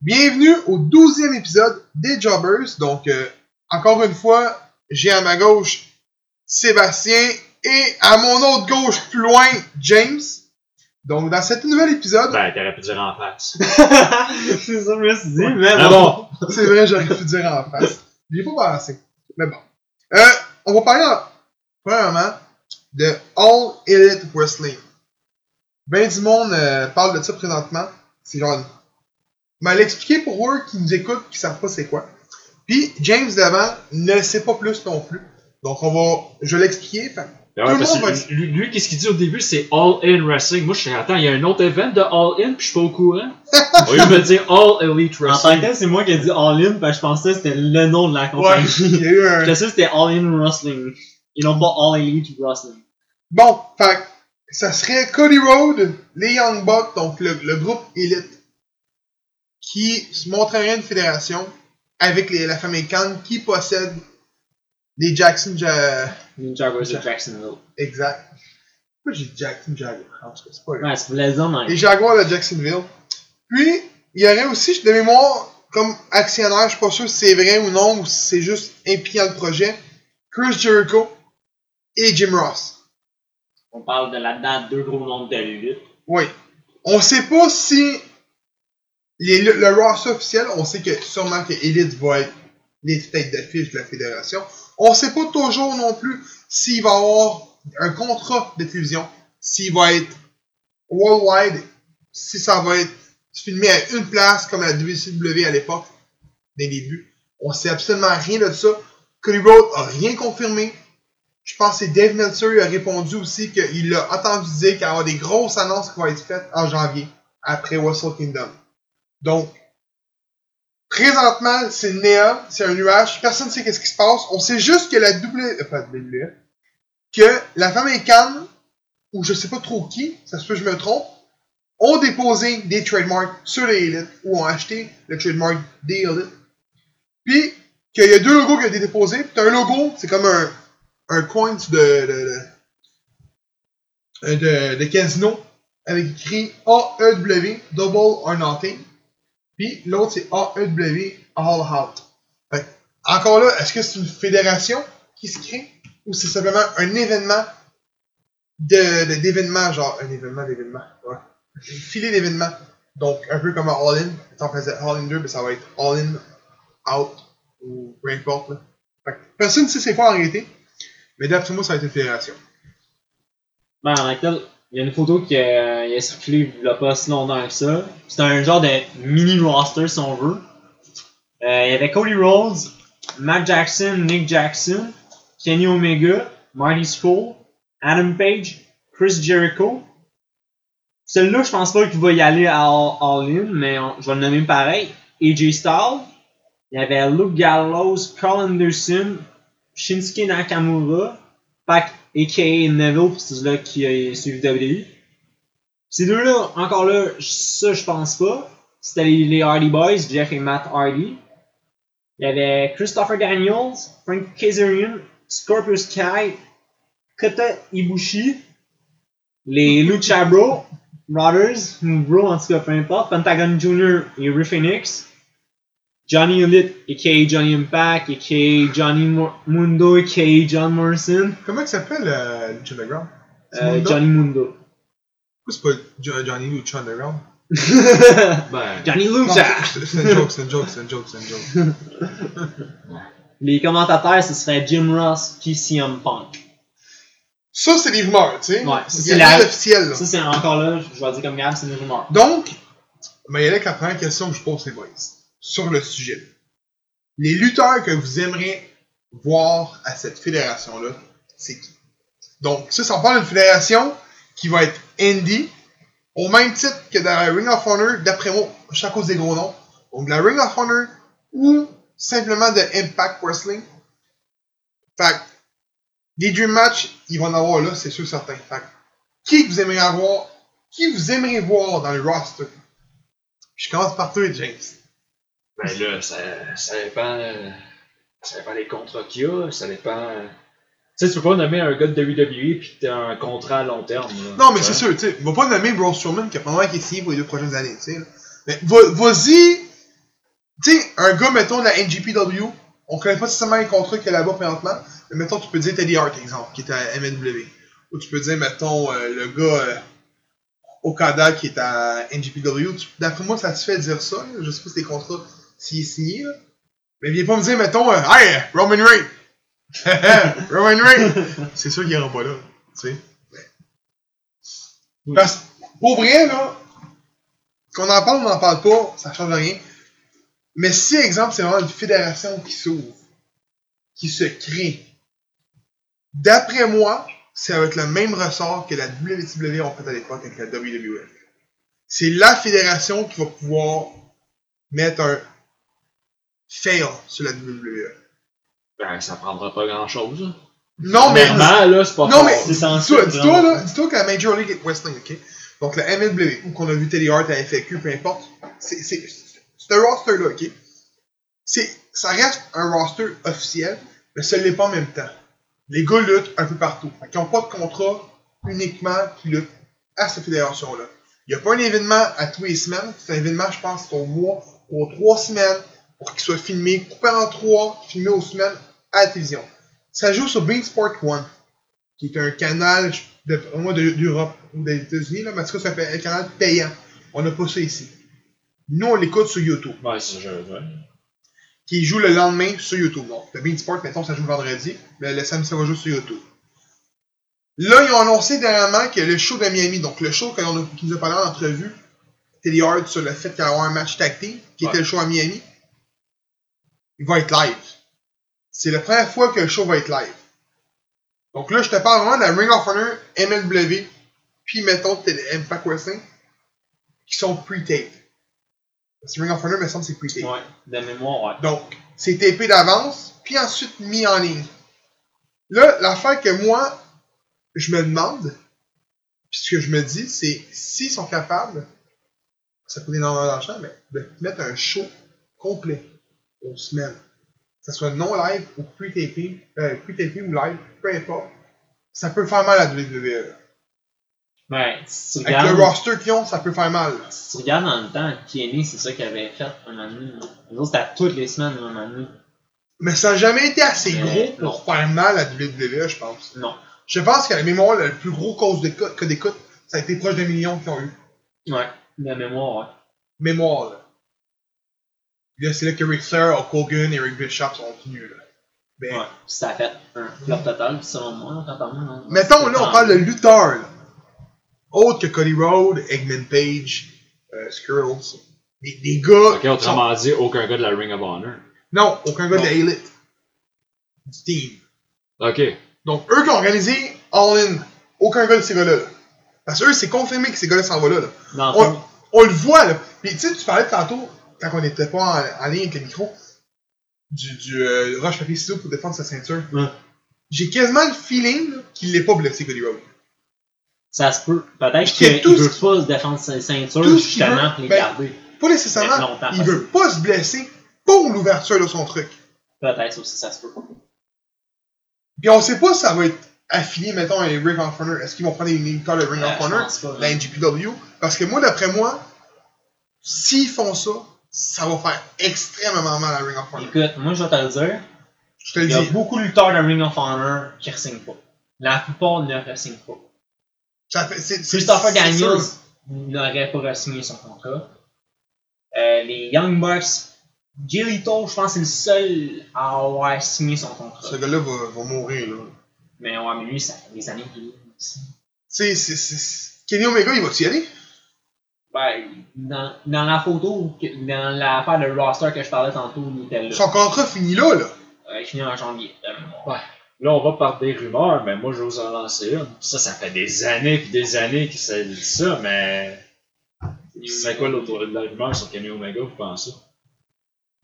Bienvenue au douzième épisode des Jobbers. Donc, euh, encore une fois, j'ai à ma gauche Sébastien et à mon autre gauche, plus loin, James. Donc, dans cet nouvel épisode, Ben, t'aurais pu dire en face. c'est ça, je me suis dit, mais Ah bon? c'est vrai, j'aurais pu dire en face. J'y ai pas pensé. Mais bon. Euh, on va parler, en- premièrement, de All Elite Wrestling. Ben du monde euh, parle de ça présentement. C'est genre... Mais l'expliquer pour eux qui nous écoutent, qui savent pas c'est quoi. Puis, James d'avant ne sait pas plus non plus. Donc, on va... Je vais l'expliquer. Ben Tout ouais, le parce monde va lui, lui, qu'est-ce qu'il dit au début, c'est All In Wrestling. Moi, je suis attends, il y a un autre event de All In, puis je suis pas au courant. Au lieu de me dire All Elite En tant que Wrestling. tel, c'est moi qui ai dit All In, parce que je pensais que c'était le nom de la Ouais, compagnie. il y a eu un... Je pensais que c'était All In Wrestling. Ils n'ont pas All Elite Wrestling. Bon, fait ça serait Cody Rhodes, les Young Bucks, donc le, le groupe élite, qui se montrerait une fédération avec les, la famille Khan qui possède les Jackson Ja- Ninja vs Ja- Jacksonville. Exact. Pourquoi j'ai Jackson Jaguar? En tout cas, c'est pas grave. Ouais, c'est plaisant, mais. Les Jaguars de Jacksonville. Puis, il y aurait aussi, de mémoire, comme actionnaire, je suis pas sûr si c'est vrai ou non, ou si c'est juste impliqué dans le projet, Chris Jericho et Jim Ross. On parle de là-dedans deux gros nombres de lutte. Oui. On sait pas si le, le roster officiel, on sait que sûrement que Elite va être les têtes d'affiche de la fédération. On sait pas toujours non plus s'il va avoir un contrat de télévision, s'il va être worldwide, si ça va être filmé à une place comme la WCW à l'époque, des débuts. On sait absolument rien de ça. Cody Rhodes a rien confirmé. Je pense que Dave Meltzer a répondu aussi qu'il a entendu dire qu'il y aura des grosses annonces qui vont être faites en janvier, après Wrestle Kingdom. Donc, présentement, c'est néant, c'est un nuage, personne ne sait qu'est-ce qui se passe. On sait juste que la euh, pas que la famille Khan, ou je sais pas trop qui, ça se peut que je me trompe, ont déposé des trademarks sur les Élites, ou ont acheté le trademark des Élites. Puis, qu'il y a deux logos qui ont été déposés, puis un logo, c'est comme un, coin de, de, de casino avec écrit AEW Double or Nothing. Puis l'autre c'est AEW All Out. Fait encore là, est-ce que c'est une fédération qui se crée ou c'est simplement un événement de d'événements, genre un événement d'événements. Un filet d'événements. Donc un peu comme un All In. Si on faisait All In 2, ben, ça va être All In Out ou peu importe. Là. Personne ne sait c'est quoi en réalité. Mais d'après moi, ça va être une fédération. Ben, il y a une photo qui a, il circulé il y a pas si longtemps que ça. C'est un genre de mini roster si on veut. Euh, il y avait Cody Rhodes, Matt Jackson, Nick Jackson, Kenny Omega, Marty Scurll, Adam Page, Chris Jericho. Celui-là, je pense pas qu'il va y aller à All, All In, mais je vais le nommer pareil. AJ Styles. Il y avait Luke Gallows, Carl Anderson, Shinsuke Nakamura, Pac, a.k.a. Neville, pis c'est là qui a suivi WWE. Ces deux-là, encore là, ça je pense pas. C'était les, Hardy Boys, Jeff et Matt Hardy. Il y avait Christopher Daniels, Frank Kazarian, Scorpio Sky, Kota Ibushi, les Lucha Bro, Brothers, Bro en tout cas, peu importe, Pentagon Jr. et Ray Phoenix, Johnny Elite, a.k.a. Johnny Impact, a.k.a. Johnny Mo- Mundo, a.k.a. John Morrison, Comment il s'appelle euh, Lucha Underground? Euh, Mundo? Johnny Mundo. Pourquoi c'est pas Jo- Johnny Lucha Underground? Ben, Johnny Lucha! c'est une joke, c'est une joke, c'est une joke, c'est une joke. Les commentateurs, ce serait Jim Ross puis CM Punk. Ça, c'est des rumeurs, tu sais. Ouais, c'est la- rien d'officiel, là. Ça, c'est encore là, je vais dire comme Gab, c'est une rumeur. Donc, mais il y a la première question que je pose, c'est boys, sur le sujet. Les lutteurs que vous aimeriez voir à cette fédération-là, c'est qui? Donc, ça, ça parle d'une fédération qui va être indie, au même titre que dans la Ring of Honor, d'après moi, à cause des gros noms. Donc, la Ring of Honor ou simplement de Impact Wrestling. Fait des Dream Match, ils vont en avoir là, c'est sûr certain. Fait qui vous aimeriez avoir, qui vous aimeriez voir dans le roster? Je commence par toi, James. Ben là, ça, ça dépend. Ça dépend des contrats qu'il y a, ça dépend. Tu sais, tu peux pas nommer un gars de WWE pis t'as un contrat à long terme. là. Non, mais c'est sûr, tu sais, va pas nommer Braun Strowman qui a probablement été signé pour les deux prochaines années, tu sais. Mais va- vas-y Tu sais, un gars, mettons, de la NGPW, on connaît pas nécessairement les contrats qu'il y a là-bas présentement, mais mettons, tu peux dire Teddy Hart, exemple, qui est à MNW. Ou tu peux dire, mettons, euh, le gars euh, Okada qui est à NGPW. D'après moi, ça se fait dire ça. là. Je sais pas si les contrats, s'il est signé, là. Mais viens pas me dire, mettons, euh, Hey, Roman Reigns! Roman Reigns! C'est sûr qu'il ira pas là, tu sais. Parce que, pour vrai, là, qu'on en parle ou on n'en parle pas, ça change rien. Mais si, exemple, c'est vraiment une fédération qui s'ouvre, qui se crée, d'après moi, ça va être le même ressort que la WCW ont fait à l'époque avec la WWF. C'est la fédération qui va pouvoir mettre un fail sur la WWE. Ben, ça prendra pas grand chose. Non, mais. Normal, là, c'est pas Non, mais dis-toi, dis-toi, là, dis-toi que la Major League est Wrestling, ok? Donc la MLW, ou qu'on a vu Teddy Hart à FAQ, peu importe, c'est, c'est, c'est un roster-là, ok? C'est, ça reste un roster officiel, mais ça l'est pas en même temps. Les gars luttent un peu partout. Qu'ils n'ont pas de contrat uniquement qui luttent à cette fédération-là. Il n'y a pas un événement à tous les semaines. C'est un événement, je pense, au mois, aux trois semaines, pour qu'il soit filmé, coupé en trois, filmé aux semaines à la télévision. Ça joue sur Bein Sport One, qui est un canal, au moins de- d'Europe ou des États-Unis, là, mais en tout cas, ça fait un canal payant. On n'a pas ça ici. Nous, on l'écoute sur YouTube, Ouais, c'est ça, ouais. qui joue le lendemain sur YouTube. Donc, le Bein Sport, mettons, ça joue le vendredi, mais le samedi, ça va jouer sur YouTube. Là, ils ont annoncé dernièrement que le show de Miami, donc le show qu'on a, qui nous a parlé en entrevue, Teddy Hart, sur le fait qu'il y a un match tag team, qui Ouais. était le show à Miami, il va être live. C'est la première fois que le show va être live. Donc là, je te parle vraiment de la Ring of Honor, MLW, puis mettons Impact Wrestling, qui sont pre-taped. Parce que Ring of Honor, me semble, c'est pre-taped. Ouais, de mémoire, ouais. Donc, c'est tapé d'avance, puis ensuite mis en ligne. Là, l'affaire que moi, je me demande, puis ce que je me dis, c'est s'ils sont capables, ça coûte énormément d'argent, mais de mettre un show complet aux semaines, que ce soit non live ou pre-tapé, euh, pre-tapé ou live, peu importe, ça peut faire mal à la WWE. Ben, si tu Avec le roster qu'ils ont, ça peut faire mal. si tu regardes dans le temps, Kenny, c'est ça qu'il avait fait un moment donné. Les autres, c'était à toutes les semaines, un moment donné. Mais ça n'a jamais été assez Mais gros pour faire mal à la WWE, je pense. Non. Je pense qu'à la mémoire, le plus gros cause que d'écoute, ça a été proche d'un million qu'ils ont eu. Ouais, de mémoire, ouais. Mémoire, là. Puis Là, c'est là que Ric Flair, Hulk Hogan et Rick Bishop sont venus, là. Ouais, ça a fait un flop total, selon moi, quand parle. mettons, là, on parle de lutteurs, là. Autres que Cody Rhodes, Eggman Page, euh. Des, des gars. Ok, sont- autrement dit, aucun gars de la Ring of Honor. Non, aucun gars de la Elite. Du team. Ok. Donc, eux qui ont organisé All In, aucun gars de ces gars-là. là. Parce que eux, c'est confirmé que ces gars-là s'en vont là. On, on le voit, là. Puis, tu sais, tu parlais tantôt, quand on n'était pas en, en ligne avec le micro, du, du euh, roche papier ciseaux pour défendre sa ceinture. Ouais. J'ai quasiment le feeling qu'il l'est pas blessé, Cody Rhodes. ça se peut. Peut-être qu'il veut ce- pas se défendre sa ceinture, tout justement, veut, pour les ben, garder. Pas nécessairement. Longtemps il passé. veut pas se blesser pour l'ouverture de son truc. Peut-être aussi, ça se peut. Puis on sait pas si ça va être affilié, mettons, à Ring of Honor. Est-ce qu'ils vont prendre les name cards de Ring Euh, of Honor, pas, la hein. NGPW? Parce que moi, d'après moi, s'ils font ça, ça va faire extrêmement mal à Ring of Honor. Écoute, moi je vais te le dire, Je te le il y a beaucoup de lutteurs de Ring of Honor qui ne pas. La plupart ne re-signent pas. Ça fait, c'est, c'est, Christopher Daniels n'aurait pas re-signé son contrat. Euh, les Young Bucks, Jay Lito, je pense que c'est le seul à avoir signé son contrat. Ce gars-là va, va mourir, là. Mais ouais, mais lui, ça fait des années qu'il est. Tu sais, c'est- Kenny Omega, il va-tu y aller? Ben, dans, dans la photo, dans l'affaire de roster que je parlais tantôt, il était là. Son contrat finit là, là. Euh, il finit en janvier. ouais. Là, on va par des rumeurs, mais moi, j'ose en lancer une. Ça, ça fait des années puis des années que ça dit ça, mais. C'est quoi l'autre la rumeur sur Kenny Omega, vous pensez?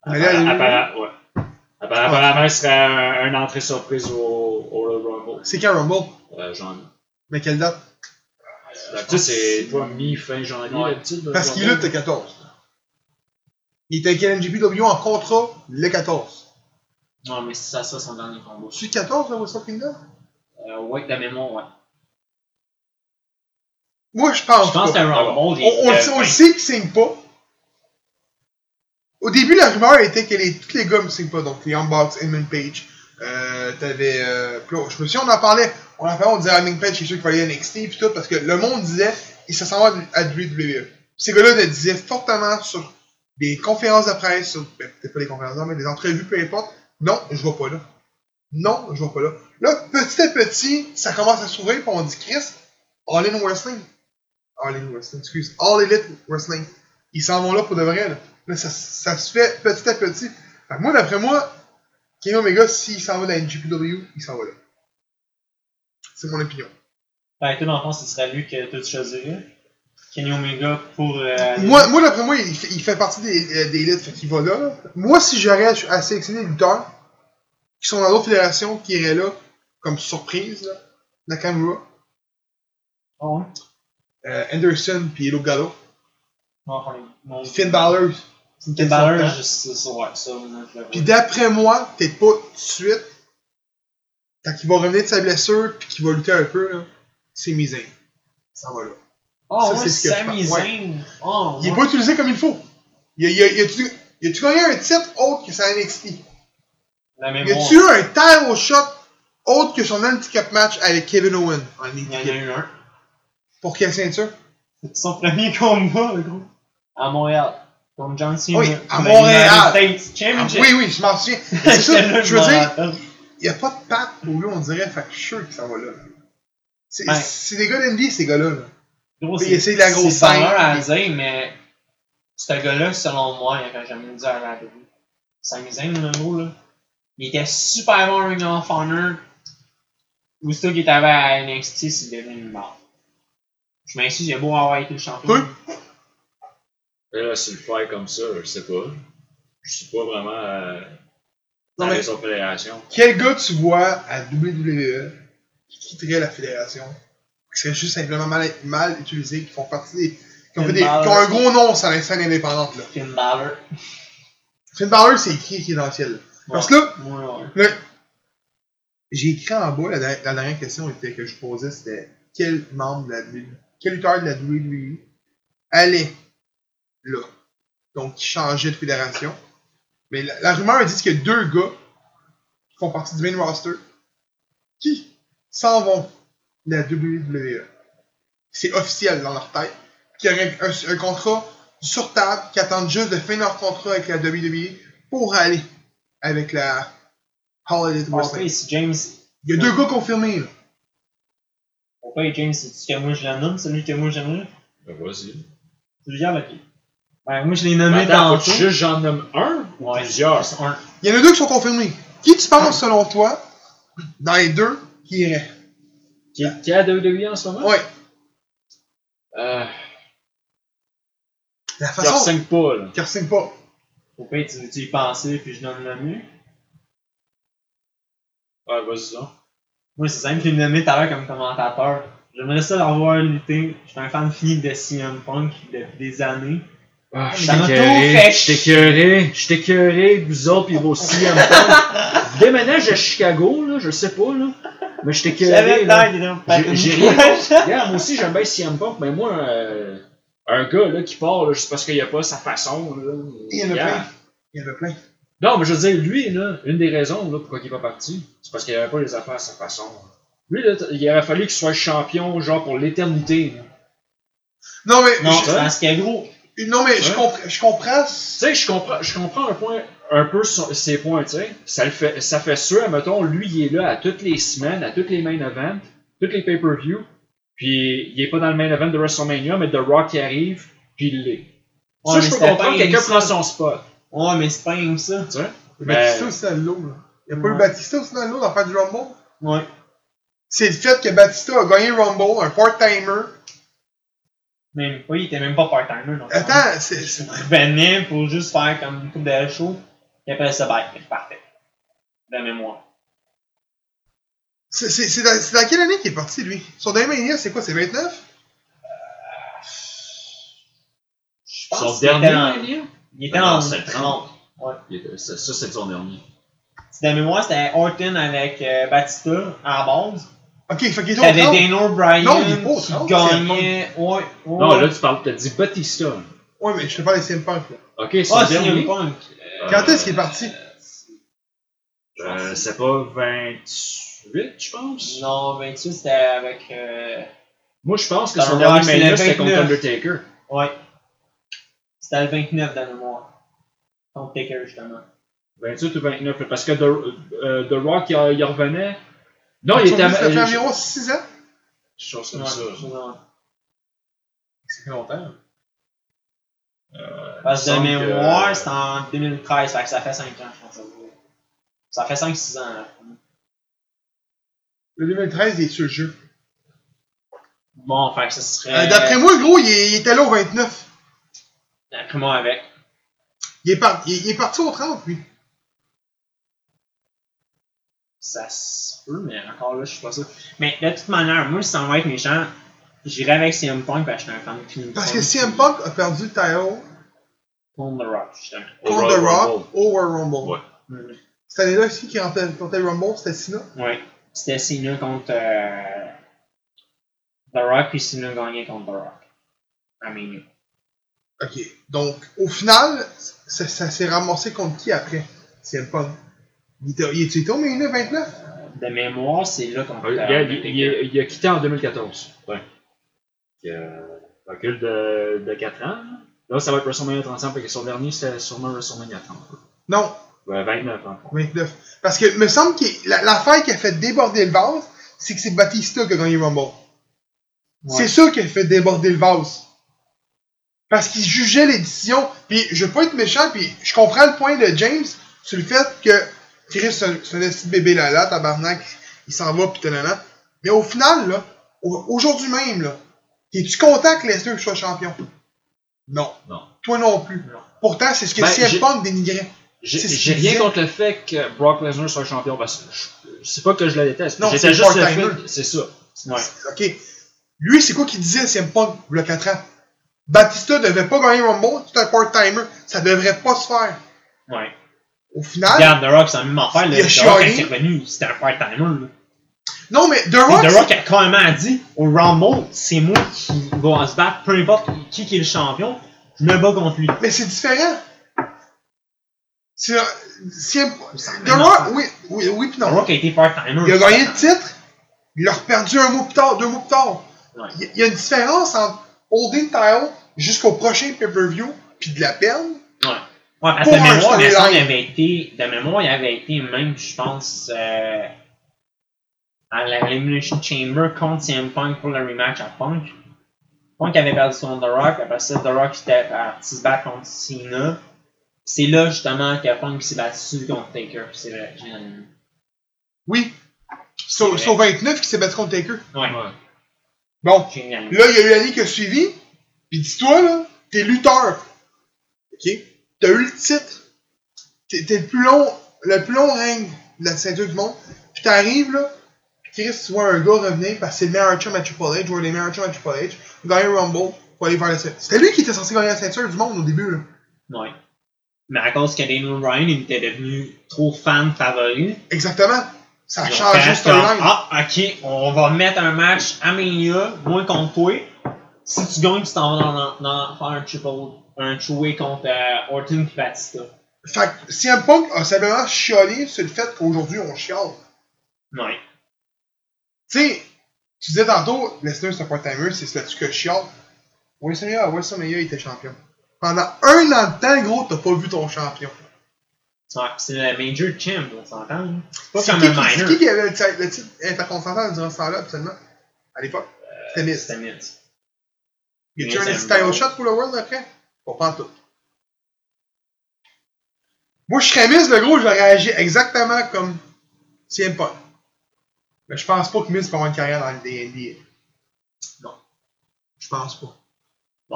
Là, Appara- ouais. Apparemment, ce serait un, un entrée surprise au, au Royal Rumble. C'est quand Rumble? Euh, janvier. Mais quelle date? Tu sais, c'est toi mi-fin janvier, Ouais. d'habitude. le Parce qu'il lutte le 14. Il était avec NGPW en contrat le 14. Non, mais c'est ça, ça, son dernier combat. Tu 14 à Wrestle Kingdom? Euh, ouais, de mémoire, ouais. Moi, je pense Je pense que pas. c'est un Rumble. On, on le sait- on le sait qu'il signe pas. Au début, la rumeur était que les, tous les gars me signent pas. Donc, les Bucks, Edmund Page. Euh, t'avais. Euh, puis là, je me souviens, on en parlait. On en parlait, on disait à Edmund Page, c'est sûr qu'il fallait NXT. Puis tout, parce que le monde disait, il se s'en va à WWE. Ces gars-là le disaient fortement sur des conférences de presse, sur, ben, peut-être pas des conférences, mais des entrevues, peu importe. Non, je vais pas là. Non, je vais pas là. Là, petit à petit, ça commence à s'ouvrir, puis on dit, Chris, All In Wrestling. All In Wrestling, excuse. All Elite Wrestling. Ils s'en vont là pour de vrai, là. Là, ça, ça se fait petit à petit. Fait que moi, d'après moi, Kenny Omega, s'il s'en va dans la NGPW, il s'en va là. C'est mon opinion. Fait que toi, dans le fond, ce serait lui que tu choisirais. Kenny Omega pour. euh, Moi, moi d'après moi, il fait, il fait partie des, euh, des élites, fait qu'il va là, là. Moi, si j'aurais à sélectionner lutteurs qui sont dans d'autres fédérations, qui iraient là, comme surprise, là, Nakamura, Ah ouais? euh, Anderson, puis Elo Gallo, mon. Finn Balor, Finn Balor, je- c'est ça, ouais, ça. Puis d'après moi, peut-être pas tout de suite, quand il va revenir de sa blessure, puis qu'il va lutter un peu, là, c'est Mizane. Ça va là. Oh, ça, ouais, c'est ce que je. Oh, Il est ouais. pas utilisé comme il faut. Il il a, il a-tu, il a-tu gagné un titre autre que sa NXT? La Y a-tu eu un title shot autre que son handicap match avec Kevin Owen en Il y en a eu un. Pour quelle ceinture? C'est son premier combat, le gros. À Montréal. Contre John Cena. Oui, à Montréal. States Ah, Championship. oui, oui, je m'en souviens. C'est ça, je veux dire, n'y a pas de patte pour lui, on dirait, fait que je suis sûr que ça va là. C'est, Ouais. c'est des gars d'Indy, ces gars-là. c'est- la grosse C'est à dire, mais ce gars-là, selon moi, il avait jamais dû à la Sami Zayn, le gros, là. Il était super bon Ring of Honor. Aussitôt qu'il arrivé à NXT, c'est devenu une mort. Je il a beau avoir été le champion. Oui. Là, sur le faire comme ça, je sais pas. Je suis pas vraiment euh, dans mais- fédérations. Quel gars tu vois à WWE qui quitterait la fédération, qui serait juste simplement mal, mal utilisé, qui font partie des. qui ont, fait des- qui ont un gros nom sur la scène indépendante, là. Finn Balor. Finn Balor, c'est écrit qui est dans le ciel? Parce que là, Ouais, ouais. Le- J'ai écrit en bas, la, der- la dernière question était, que je posais, c'était quel membre de la WWE, quel lutteur de la WWE allait là? Donc, qui changeait de fédération? Mais la, la rumeur dit qu'il y a deux gars qui font partie du main roster qui s'en vont de la WWE. C'est officiel dans leur tête. Qui auraient un, un contrat sur table, qui attendent juste de finir leur contrat avec la WWE pour aller avec la Holiday Wrestling. James. Il y a deux gars confirmés, là. Pourquoi James, c'est-tu que moi je le nomme, celui que moi j'aimerais? Ben, vas-y. Tu le gardes, ok. Ben, moi je l'ai nommé attends, tantôt. faut juste j'en nomme un Ouais, plusieurs? un. Il y en a deux qui sont confirmés. Qui tu penses, selon toi, dans les deux, qui irait? Qui, qui est à WWE en ce moment? Ouais. Euh, La qui façon. re pas, là. Qui pas. Au pire, tu veux-tu y penser, puis je donne le mieux? Ouais, vas-y donc. Moi, c'est simple, je l'ai nommé tout à l'heure comme commentateur. J'aimerais ça l'avoir lutter. Je suis un fan fini de CM Punk depuis des années. Ah, je fait je écœuré, je vous autres pis vos CM Punk. Déménage à Chicago, là, je sais pas, là. Mais je qu'il ait J'ai rien. Regarde, moi aussi, j'aime bien CM Punk, mais moi, euh, un gars, là, qui part, là, juste parce qu'il a pas sa façon, là. Il y en a plein. Il y en a plein. Non, mais je veux dire, lui, là, une des raisons, là, pourquoi il est pas parti, c'est parce qu'il avait pas les affaires à sa façon. Lui, là, il aurait fallu qu'il soit champion, genre, pour l'éternité, là. Non, mais, Non, je, c'est parce que gros. Non, mais je, compre- je comprends. Tu sais, je comprends, je comprends un point, un peu son- ses points, tu sais. Ça le fait, ça fait sûr, mettons, lui, il est là à toutes les semaines, à toutes les main events, toutes les pay-per-view, puis il est pas dans le main event de WrestleMania, mais The Rock qui arrive, puis il l'est. Ouais, ça, je peux comprendre, quelqu'un prend son spot, Ouais, mais c'est pas que ça. tu sais? Batista Ben- aussi dans le lot, là. Il n'y a pas Ouais. eu Batista aussi dans le lot dans faire du Rumble? Ouais. C'est le fait que Batista a gagné Rumble, un part-timer. Même pas, il était même pas part-timer. Attends, c'est. c'est- Il venait pour juste faire comme une coupe de show. Et après ça, bye, il repartait. De mémoire. C'est c'est- c'est dans, dans quelle année qu'il est parti, lui? Son dernier Mania, c'est quoi C'est 29 Je pense Son dernier en- Mania? Il était en c'est le 30. Il était- Ça, ça, c'est son dernier. De mémoire, c'était Orton avec euh, Batista à la base. Ok, fait qu'il est T'avais 30. Dana O'Brien Non, il est pas qui 30, gagnait. Ouais, ouais. Non, là, tu parles, t'as dit Batista. Ouais, Ouais, mais je te parle de CM Punk, là. Ok, c'est Ah, le dernier. CM Punk. Euh, Quand est-ce qu'il est parti? Euh, c'est pas 28, je pense. Non, 28, c'était avec. Euh... Moi, je pense que son le dernier Mania, le c'était contre 29. Undertaker. Ouais. C'était le 29 de la mémoire. Contre Taker, justement. 28 ou 29, là, parce que The, euh, The Rock, il, il revenait. Non, il était à. Ça fait euh, environ 6 ans. chose comme Ouais, ça. C'est longtemps. Euh, Parce de semble que- mémoire, c'était en 2013, fait que ça fait 5 ans, je pense. Ça fait 5-6 ans. là. Le 2013, il est sur le jeu? Bon, fait que ça serait. Euh, D'après moi, gros, il, était là au 29. D'après moi, avec. Il est, par- il, il est parti au 30, lui. Ça se peut, mais encore là, je suis pas sûr. Mais de toute manière, moi, si ça va être méchant, j'irai avec CM Punk parce que je suis un fan de King Parce que CM Punk a perdu le title Contre The Rock, justement. Contre The Rock Rumble. au World Rumble. Ouais. Mhm. Cette année-là aussi qui remportait le Rumble, c'était Cena. Ouais. C'était Cena contre euh, The Rock, puis Cena gagnait contre The Rock. I mean, Ok. Donc, au final, ça, ça s'est ramassé contre qui après? CM Punk Il il était au Mania 29 de mémoire, c'est là qu'on Ouais, regarde, il, il- il a quitté en 2014. Ouais. Il a un recul de, de 4 ans. là. Ça va être WrestleMania 35, parce que son dernier, c'était sûrement WrestleMania 30. Non, Ouais, 29 ans. 29. Parce que, me semble que la- l'affaire qui a fait déborder le vase, c'est que c'est Batista qui a gagné le Rumble. C'est ça qui a fait déborder le vase. Parce qu'il jugeait l'édition. Puis je veux pas être méchant, puis je comprends le point de James sur le fait que Chris, c'est un, petit bébé là là, tabarnak, il s'en va pis nanana. Mais au final, là, au- aujourd'hui même, là, es-tu content que Lesnar soit champion? Non. Non. Toi non plus. Non. Pourtant, c'est ce que Ben, CM Punk dénigrait. J'ai rien disait. contre le fait que Brock Lesnar soit champion, parce que c'est pas que je le déteste. Non, c'est le juste le C'est ça. Ouais. Ok. Lui, c'est quoi qu'il disait, CM Punk, a 4 ans? Batista devait pas gagner Rumble, c'est un part-timer. Ça devrait pas se faire. Ouais. Au final, Regarde, The Rock, c'est la même affaire. Là. The Rock, quand chialé. il est revenu, c'était un part-timer. non, mais The Puis Rock, The Rock a carrément dit au Rumble, c'est moi qui va se battre, peu importe qui, qui est le champion, je me bats contre lui. mais c'est différent. C'est The Rock, oui, oui, oui, The non. Rock a été part-timer. Il a gagné le titre, il l'a reperdu un mois plus tard, deux mois plus tard. Ouais. Il y a- il y a une différence entre holding title jusqu'au prochain pay-per-view, puis de la peine. Ouais. Ouais, parce que mémoire, il avait été, de mémoire, il avait été même, je pense, euh, à l'Elimination Chamber contre CM Punk pour le rematch à Punk. Punk avait perdu contre The Rock, après ça, The Rock était parti se battre contre Cena. C'est là, justement, que Punk s'est battu contre Taker. C'est vrai, j'ai Oui. Sur, sur 29 qui s'est battu contre Taker. Ouais, Ouais. Bon, génial. Là, il y a eu l'année qui a suivi. Puis dis-toi, là, t'es lutteur. OK? T'as eu le titre. T'es le plus long, le plus long règne de la ceinture du monde. Puis t'arrives, là, Chris, tu vois un gars revenir parce que c'est le meilleur chum à Triple H, ou les meilleurs chums à Triple H, gagner le Rumble, pour aller faire la ceinture. C'était lui qui était censé gagner la ceinture du monde au début, là. Ouais. Mais à cause que Daniel Ryan il était devenu trop fan favori, Exactement. Ça le storyline. comme, Ah, ok, on va mettre un match à Mania, moi contre toi. Si tu gagnes, tu t'en vas dans, dans, dans- faire un triple, un two-way contre euh, Orton et Batista. Fait que CM Punk a simplement chialé sur le fait qu'aujourd'hui, on chiale. Ouais. Tu sais, tu disais tantôt, Lesnar c'est un part-timer, c'est là-dessus que je chiale. WrestleMania, WrestleMania, il était champion. Pendant un an de temps, gros, t'as pas vu ton champion. Ouais, C'est le Major Champ, on s'entend. hein. C'est pas comme un qui- c'est minor. qui qui avait le, titre- intercontinental durant ce temps-là, absolument? À l'époque? C'était Miz. C'était Miz. Y a-tu un title shot pour le World après? Pas tout. Moi, je serais Miz, le gros, j'aurais agi exactement comme CM Punk. Mais je pense pas que Miz peut avoir une carrière dans le NBA. Non. Je pense pas.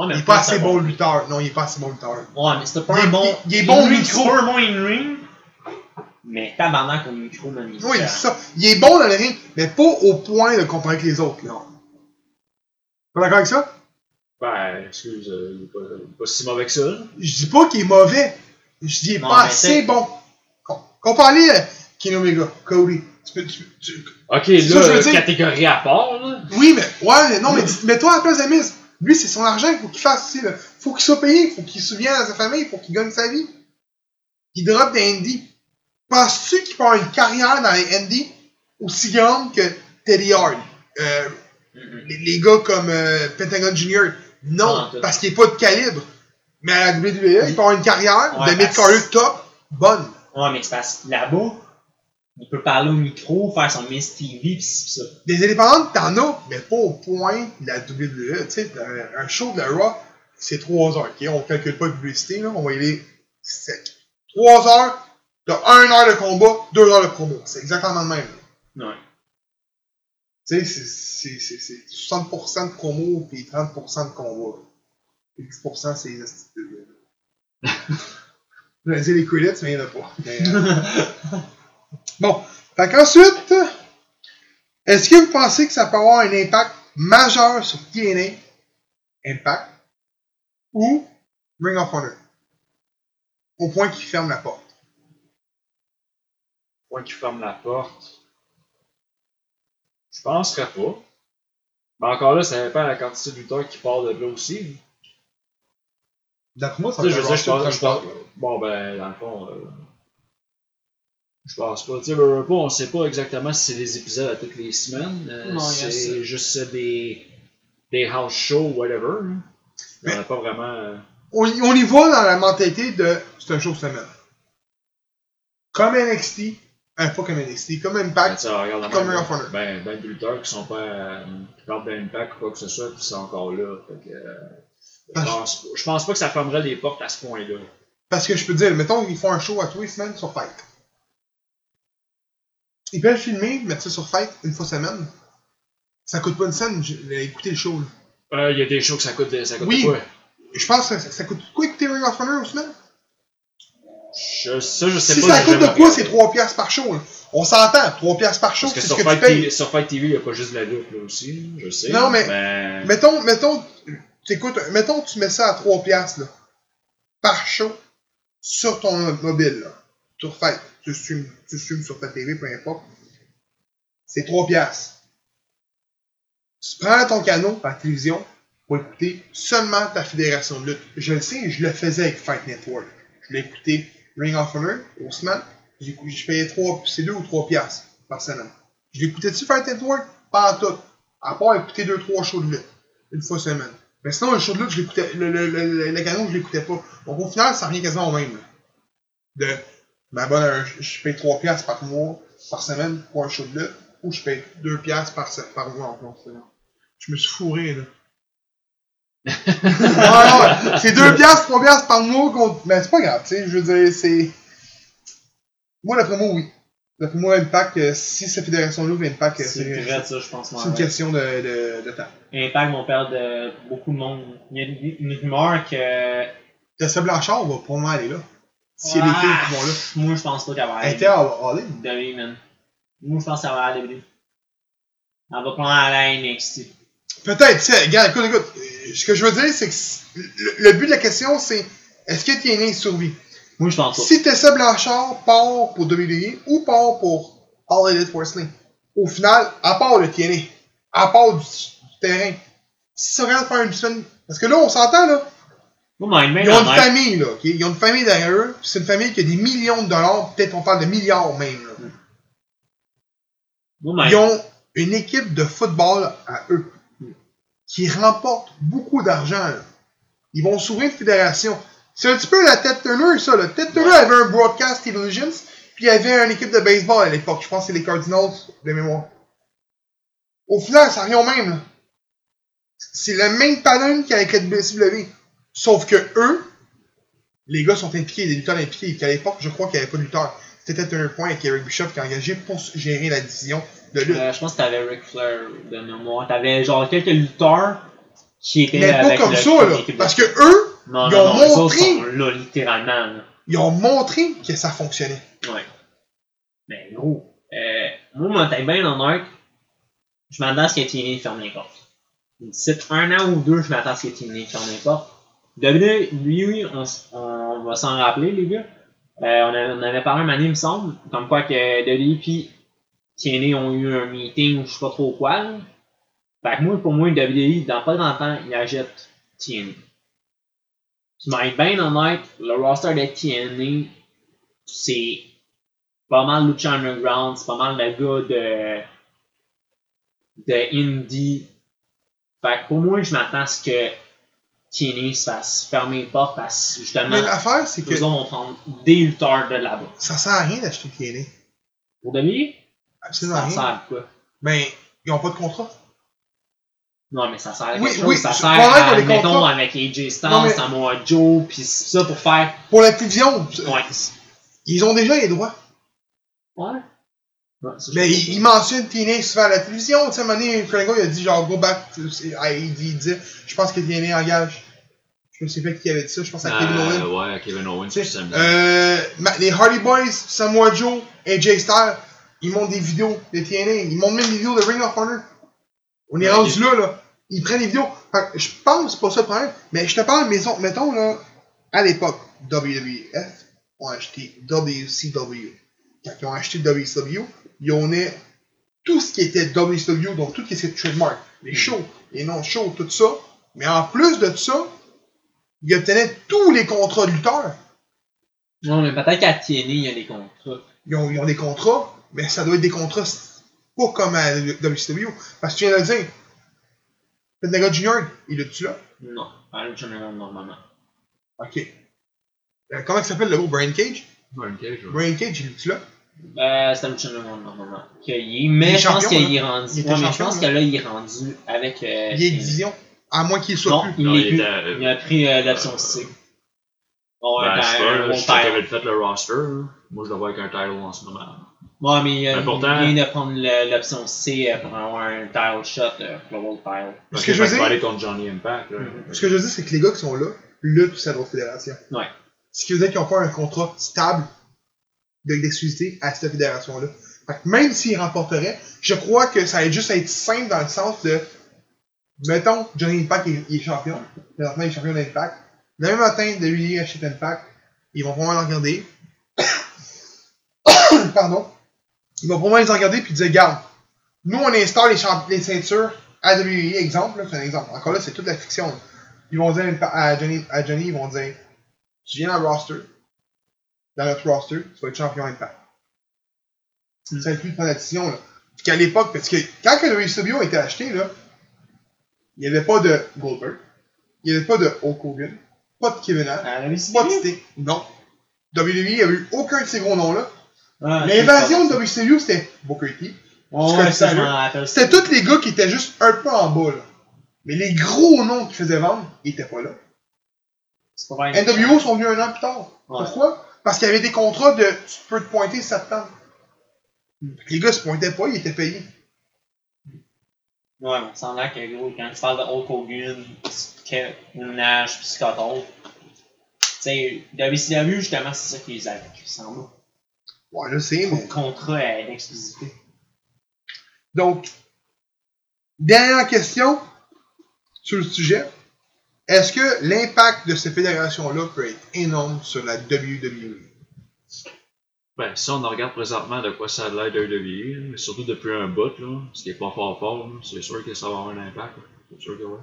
Mais Il est pas c'est assez bon lutteur. Non, il est pas assez bon lutteur. Ouais, mais c'était pas Il est- un bon. il- il est bon micro. C'est pas un bon in-ring. Mais tabarnak au micro, man. Oui, c'est ça. Il est bon dans le ring, mais pas au point de comparer avec les autres. Là. Pas d'accord avec ça? Ben, excuse, euh, il est pas, il est pas si mauvais que ça. Je dis pas qu'il est mauvais. Je dis qu'il est Non, pas mais assez c'est- bon. Com- Comparé à Kenny Omega, Cody. Tu peux, tu, tu- Ok, ça, je là, veux dire- catégorie à part, là. Oui, mais, ouais, mais non, mais dis- mets-toi à la place de Miz. Lui, c'est son argent qu'il faut qu'il fasse aussi. Là. Faut qu'il soit payé, faut qu'il se souvienne à sa famille, faut qu'il gagne sa vie. Il drop des Indies. Penses-tu qu'il peut avoir une carrière dans les Indies aussi grande que Teddy Hart? Euh, les, les gars comme euh, Pentagon Junior? Non, parce qu'il n'est pas de calibre. Mais à la WWE, il peut avoir une carrière Ouais, de mid parce- carrier top, bonne. Ouais, mais c'est parce que là-bas, il peut parler au micro, faire son Miss TV, pis c'est ça. Des indépendantes, t'en as, mais pas au point de la WWE. Tu sais, un, un show de la Raw, c'est 3 heures. ok? On calcule pas de publicité, là, on va y aller sec. 3 heures, t'as 1 heure de combat, 2 heures de promo. C'est exactement le même. là. Ouais. Tu sais, c'est- c'est c'est- c'est 60% de promo puis 30% de combat. Et 10% c'est les astuces de Je vais dire les credits, mais il n'y en a pas. Mais, euh, Bon, fait qu'ensuite, est-ce que vous pensez que ça peut avoir un impact majeur sur TNA, Impact, ou Ring of Honor? Au point qu'il ferme la porte. Point qui ferme la porte. Je penserais pas. Mais encore là, ça dépend de la quantité de lutteurs qui part de là aussi. D'après moi, ça je peut veux dire, je avoir pense, je pense- Bon, ben, dans le fond, euh, je pense pas. Tu sais, on sait pas exactement si c'est des épisodes à toutes les semaines. euh, Non, il y a c'est juste des, des house shows, whatever. hein. Y en a Mais- pas vraiment. euh, on, y- on y va dans la mentalité de c'est un show semaine. Comme NXT, euh, pas comme NXT, comme ben, Impact, regarde la comme Ring of Honor. Ben, ben des lutteurs qui sont pas. Euh, qui parlent d'impact ou quoi que ce soit, qui sont encore là. Fait que, euh, je, Ah, pense, je pense pas que ça fermerait les portes à ce point-là. Parce que je peux te dire, mettons qu'ils font un show à tous les semaines sur Fight. Ils peuvent filmer, mettre ça sur Fight une fois semaine. Ça coûte pas une scène écouter le show. Euh, Il y a des shows que ça coûte, ça coûte Oui. Je pense que ça, ça coûte quoi écouter Ring of Honor une semaine? Je, ça, je sais Si pas. ça coûte de quoi, c'est 3 piastres par show. là? On s'entend, 3 piastres par show, Parce que c'est sur ce que tu Fight, payes. TV, sur Fight TV, il n'y a pas juste de la lutte là aussi, je sais. Non, mais- Mettons, mettons, t'écoutes, mettons tu mets ça à 3 piastres, là, par show, sur ton mobile, là, sur Fight, tu streams, tu streams sur ta TV, peu importe, c'est 3 piastres. Tu prends ton canot par télévision pour écouter seulement ta fédération de lutte. Je le sais, je le faisais avec Fight Network. Je l'ai écouté Ring of Honor, au écouté- je payais 3, c'est 2 ou 3 piastres par semaine. Je l'écoutais-tu Fight Network? Pas en tout. À part écouter 2-3 shows de lutte une fois semaine. Mais sinon, le show de lutte, je l'écoutais, le, le, le, le, canon, je l'écoutais pas. Donc au final, ça revient quasiment au même. là. De, ben euh, je- paye 3 piastres par mois, par semaine pour un show de lutte, ou je paye 2 piastres par, par mois en plus. Je me suis fourré, là. Ouais, ouais, c'est 2 piastres, 3 piastres par mois contre... Mais c'est pas grave, tu sais, je veux dire, c'est... Moi, d'après moi, oui. D'après moi, Impact, euh, si cette fédération-là veut Impact, euh, C'est c'est vrai, ça, je pense. c'est une question de, de, de temps. Impact vont perdre euh, beaucoup de monde. Il y a une, une rumeur que. Tessa Blanchard va probablement aller là. S'il y a des filles qui vont là. Moi, je pense pas qu'elle va Elle aller. était à. WWE, man. Moi, je pense qu'elle va aller. Elle va prendre à la NXT. Peut-être, tu sais, regarde, écoute, écoute. Ce que je veux dire, c'est que le, le but de la question, c'est est-ce que TNA survit Moi, je pense pas. Si Tessa Blanchard part pour WWE ou part pour All Elite Wrestling, au final, à part le TNA, à part du, du terrain, si ça regarde faire une semaine. Parce que là, on s'entend, là. Ils ont une famille, là. ok? Ils ont une famille derrière eux. C'est une famille qui a des millions de dollars. Peut-être on parle de milliards même, là. Ils ont une équipe de football à eux qui remporte beaucoup d'argent. Ils vont s'ouvrir une fédération. C'est un petit peu la Ted Turner, ça. Là. Ted Turner avait un Broadcast Illusions, puis il avait une équipe de baseball à l'époque. Je pense que c'est les Cardinals de mémoire. Au final, ça revient au même. là. C'est le même pattern qu'avec la WCW. Sauf que eux, les gars sont impliqués, des lutteurs impliqués. Qu'à l'époque, je crois qu'il n'y avait pas de lutteurs. C'était Turner Point avec Eric Bishop qui a engagé pour gérer la division de lutte. euh, je pense que t'avais Ric Flair de mémoire. T'avais genre quelques lutteurs qui étaient Mais pas avec comme le- ça, là. l'équipe de- Parce que eux, non, ils non, ont non, eux autres montré- sont là, littéralement. Là. ils ont montré que ça fonctionnait. Ouais. Mais gros, euh, moi, moi, t'es bien honnête, je m'attends à ce que TNA ferme les portes. D'ici un an ou deux, je m'attends à ce que TNA ferme les portes. WWE, lui, oui, on, s- on va s'en rappeler, les gars. Euh, on, a- on avait parlé un donné, il me semble, comme quoi que WWE puis TNA ont eu un meeting ou je sais pas trop quoi. là. Fait que moi, pour moi, WWE, dans pas longtemps, il achète TNA. Tu m'as bien honnête, le roster de TNA, c'est pas mal Lucha Underground, c'est pas mal le gars de, de Indie. Fait que pour moi, je m'attends à ce que TNA se fasse fermer les portes parce que justement, Mais l'affaire, c'est que vont prendre des lutteurs de là-bas. ça sert à rien d'acheter TNA. Pour WWE, Absolument ça rien. sert à quoi? Ben, ils ont pas de contrat. Non, mais ça sert à Oui, quelque chose. oui, ça sert à, les mettons, contrats- avec AJ Styles, Non, mais- Samoa Joe, pis ça pour faire... Pour la télévision, Ouais. ils ont déjà les droits. Ouais. Ouais, ça, Mais ils mentionnent TNA souvent à la télévision. Tu sais, à un moment donné, Franco, il a dit genre, go back. to- ah, il, dit, il disait, je pense que TNA engage. Je me sais pas qui avait dit ça, je pense à Kevin Owens. Euh, ouais, Kevin Owens, Tu puis sais, Sami. euh, les Hardy Boys, Samoa Joe et Jay Styles, ils montent des vidéos de TNA. Ils montent même des vidéos de Ring of Honor. On est Ouais, rendu là, là. Ils prennent des vidéos. Fait que je pense que c'est pas ça le problème. Mais je te parle, mettons, mettons là, à l'époque, WWF ont acheté WCW. Quand ils ont acheté WCW, ils ont eu tout ce qui était WCW, donc tout ce qui était trademark, les shows, les non-shows, tout ça. Mais en plus de ça, ils obtenaient tous les contrats de lutteurs. Non, mais peut-être qu'à TNA, il y a des contrats. Ils ont, ils ont des contrats, mais ça doit être des contrats pas comme à WCW. Parce que tu viens de le dire, le gars Junior, il est-tu là? Non, à Underground, normalement. Ok. Euh, comment il s'appelle le mot Brain Cage? Je vois. Brain Cage, il est-tu là? Euh, c'est à Lucha Underground, normalement. Que il- mais je pense qu'il est rendu... Il était ouais, mais je pense que là, il est rendu avec... Euh, Il est division. À moins qu'il soit Non, plus. il Non, est il plus. était, euh, Il a pris euh, l'option C. Bon, Ben, ouais, je sais ben, pas, un je sais avait fait le roster. hein. Moi, je le vois avec un title en ce moment. Ouais, mais euh, Mais pourtant- il vient de prendre l'option C pour avoir un title shot, euh, Global Title. Ce Ok, que je veux aller contre Johnny Impact. Là. Ce que je veux dire, c'est que les gars qui sont là luttent pour cette autre fédération. Ouais. Ce qui veut dire qu'ils n'ont pas un contrat stable de- d'exclusivité à cette fédération-là. Fait que même s'ils remporteraient, je crois que ça va juste être simple dans le sens de. Mettons, Johnny Impact il, il est champion. Présentement, il est champion d'Impact. Le même matin de lui achète Impact, ils vont vraiment le regarder. Pardon. Ils vont vraiment les regarder puis dire Garde, nous on installe les, les ceintures à WWE, exemple, là, c'est un exemple. Encore là, c'est toute la fiction. là. Ils vont dire à Johnny, à Johnny, ils vont dire Tu viens dans le roster, dans notre roster, tu vas être champion Impact. Mm. Ça inclut de prendre la décision. Là. Puis qu'à l'époque, parce que quand le WCW a été acheté, là, il n'y avait pas de Goldberg, il n'y avait pas de Hulk Hogan, pas de Kevin À la pas de. Non. WWE, il n'y avait eu aucun de ces gros noms-là. Ah, L'invasion de WCW, c'était Booker T. Ouais. C'était tous les gars qui étaient juste un peu en bas, là. Mais les gros noms qui faisaient vendre, ils étaient pas là. Pas. NWO sont venus un an plus tard. Ouais. Pourquoi? Parce qu'il y avait des contrats de tu peux te pointer septembre. Les gars se pointaient pas, ils étaient payés. Ouais, mais ça semblait que gros, quand tu parles de Hulk Hogan, Kevin Nash, pis Scott Hall, tu sais, WCW, justement, c'est ça qui les a semble. Ouais, je sais, mais. Le contrat à l'exclusivité. Donc, dernière question sur le sujet. Est-ce que l'impact de cette fédération-là peut être énorme sur la WWE? Ben, si on regarde présentement de quoi ça a l'air WWE, mais surtout depuis un bout, là, ce qui est pas fort fort, c'est sûr que ça va avoir un impact. C'est sûr que oui.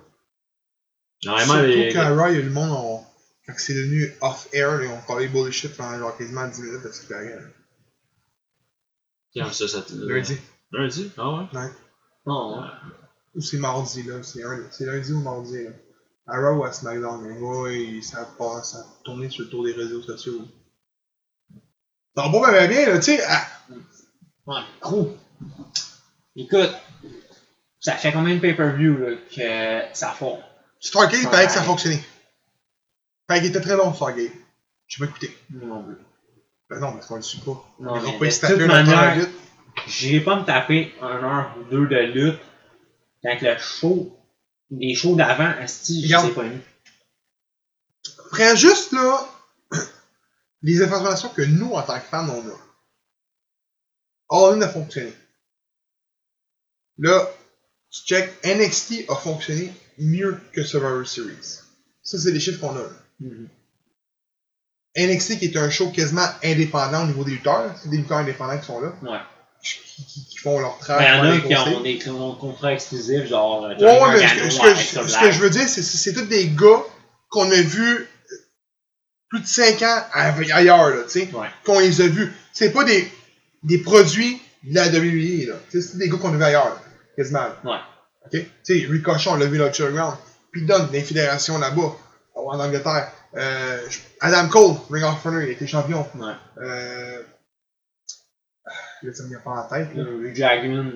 Normalement, Surtout les. qu'à Raw, il y a le monde, on- quand c'est devenu off-air, ils ont parlé bullshit pendant genre quasiment 10 minutes de ce qu'il y a. Ça, Lundi. Lundi? Ah ouais? Non, ouais. Ou c'est mardi, là. C'est un- c'est lundi ou mardi, là. À Raw ou à SmackDown, mais ouais, ça passe, ça a tourné sur le tour des réseaux sociaux. Ça va pas bien, là, tu sais. à- Ouais, gros. Écoute, ça fait combien de pay-per-view là, que ça fond? Stargate, il paraît que ça Ouais. Il paraît qu'il était très long, Stargate. J'ai pas écouté. Non plus. Ben non, parce qu'on le suit pas. Non, mais pas de se toute manière-. J'irai pas me taper un heure ou deux de lutte quand le show, les shows d'avant, asti, je sais pas mis. Prends juste, là, les informations que nous, en tant que fans, on a. All In a fonctionné. Là, tu check, NXT a fonctionné mieux que Survivor Series. Ça, c'est les chiffres qu'on a. là. Mhm. NXT qui est un show quasiment indépendant au niveau des lutteurs, c'est des lutteurs indépendants qui sont là. Ouais. qui, qui- qui font leur travail. il y en a qui ont des con- contrats exclusifs, genre. euh, Ouais, ouais, mais ce que, ce que- ce que je veux dire, c'est c'est c'est tous des gars qu'on a vus plus de 5 ans ailleurs, là, tu sais. Ouais. Qu'on les a vus. C'est pas des, des produits de la WWE, là. C'est des gars qu'on a vus ailleurs, quasiment. Ouais. Ok? Tu sais, Ricochet, on l'a vu dans le Ground. Puis Dunn, des fédérations là-bas, en Angleterre. Euh, Adam Cole, Ring of Honor, il été champion. Ouais. Euh, là, ça me vient pas en tête, là. Dragon.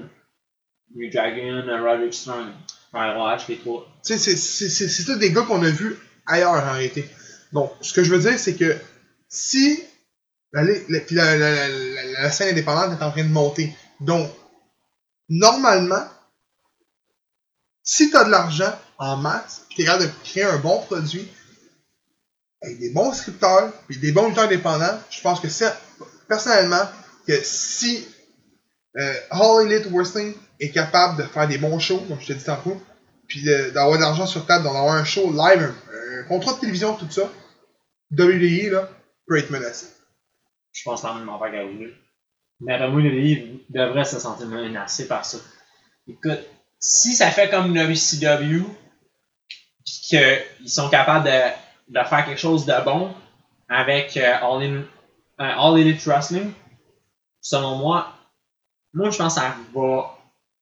Le Dragon, Roderick Strong. Ouais, Watch, les trois. Tu sais, c'est- tous des gars qu'on a vus ailleurs en réalité. Donc, ce que je veux dire, c'est que si la, la, puis la, la, la, la- la scène indépendante est en train de monter, donc, normalement, si tu as de l'argent en masse, tu es capable de créer un bon produit, avec des bons scripteurs, puis des bons lutteurs indépendants, je pense que personnellement, que si euh, All Elite Wrestling est capable de faire des bons shows, comme je te dis tantôt, puis d'avoir de l'argent sur table, d'avoir un show live, un, contrat de télévision, tout ça, WWE, là, peut être menacé. Je pense quand même en faire gagner. Mais livre devrait se sentir menacé par ça. Écoute, si ça fait comme WCW, pis qu'ils sont capables de, de faire quelque chose de bon avec euh, euh, All Elite Wrestling, selon moi, moi je pense que ça va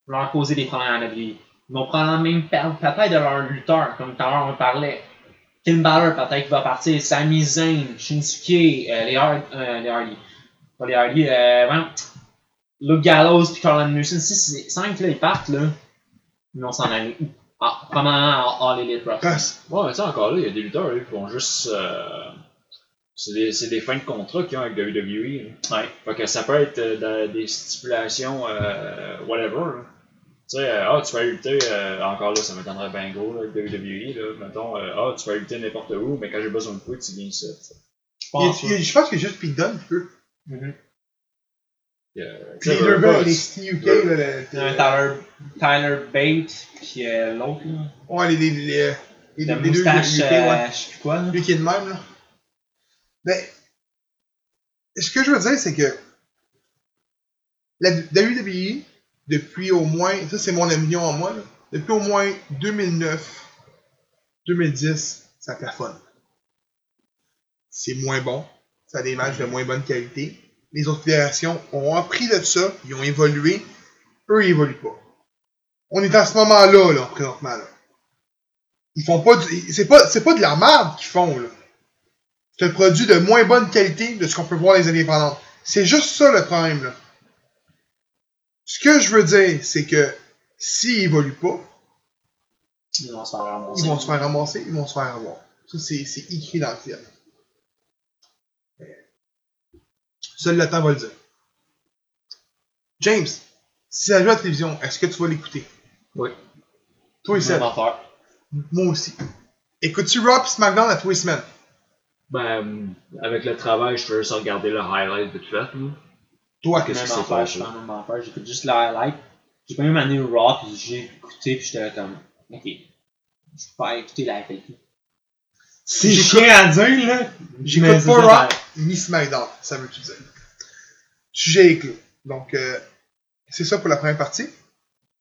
leur causer des problèmes à vie. Ils vont probablement même perdre peut-être de leur lutteur, comme tout à l'heure on parlait. Finn Balor peut-être qu'il va partir, Sami Zayn, Shinsuke, euh, les, Hard, euh, les Hardy. Pas les Hardy, euh, Luke Gallows puis Carl Anderson. Si ces cinq là ils partent là, ils vont s'en aller où? Ah, en All Elite Wrestling. Ouais, mais tu sais, encore là, il y a des lutteurs là, qui font juste. euh, c'est des, c'est des fins de contrat qu'ils ont avec WWE. là. Ouais. Fait que ça peut être euh, dans des stipulations, euh, whatever. là. Tu sais, euh, ah, tu vas lutter, euh, encore là, ça m'étonnerait bien gros, là, avec WWE, là. Mettons, euh, ah, tu vas lutter n'importe où, mais quand j'ai besoin de toi, tu viens ici. tu sais. Je pense. il y a- je pense que juste Pete Dunne peut. Mhm. Euh, Puis les deux gars, UK, là, le- Tyler, Tyler Bate, puis euh, l'autre, là. ouais, les, les, les, les, Le les deux moustache, UK, euh, ouais. je sais plus quoi, là. Lui qui est de même, là. Mais, ce que je veux dire, c'est que la WWE, depuis au moins, ça c'est mon opinion en moi, là, depuis au moins 2009, 2010, ça plafonne. C'est moins bon, ça a des matchs de moins bonne qualité. Les autres fédérations ont appris de ça, ils ont évolué, eux ils évoluent pas. On est à ce moment-là, là, présentement, là. Ils font pas du... C'est pas, c'est pas de la merde qu'ils font, là. C'est un produit de moins bonne qualité de ce qu'on peut voir les indépendantes. C'est juste ça le problème, là. Ce que je veux dire, c'est que s'ils évoluent pas, Ils vont se faire ramasser. ils vont se faire ramasser, ils vont se faire avoir. Ça, c'est, c'est écrit dans le ciel. Seul le temps va le dire. James, si ça joue à la télévision, est-ce que tu vas l'écouter? Oui. Toi et Seb. Moi aussi. Écoutes-tu Raw pis SmackDown à tous les semaines? Ben, avec le travail, je fais juste regarder le highlight fait. là. Toi, Qu'est-ce s'est affaire, passé? je fais la même affaire. J'écoute juste le highlight. J'ai pas même année au Raw, puis j'ai écouté, puis j'étais comme, ok, je vais pas écouter la FAQ. C'est chiant à dire, là. J'écoute pas Raw ni SmackDown, ça veut tout dire. Sujet est clos. Donc, euh, c'est ça pour la première partie.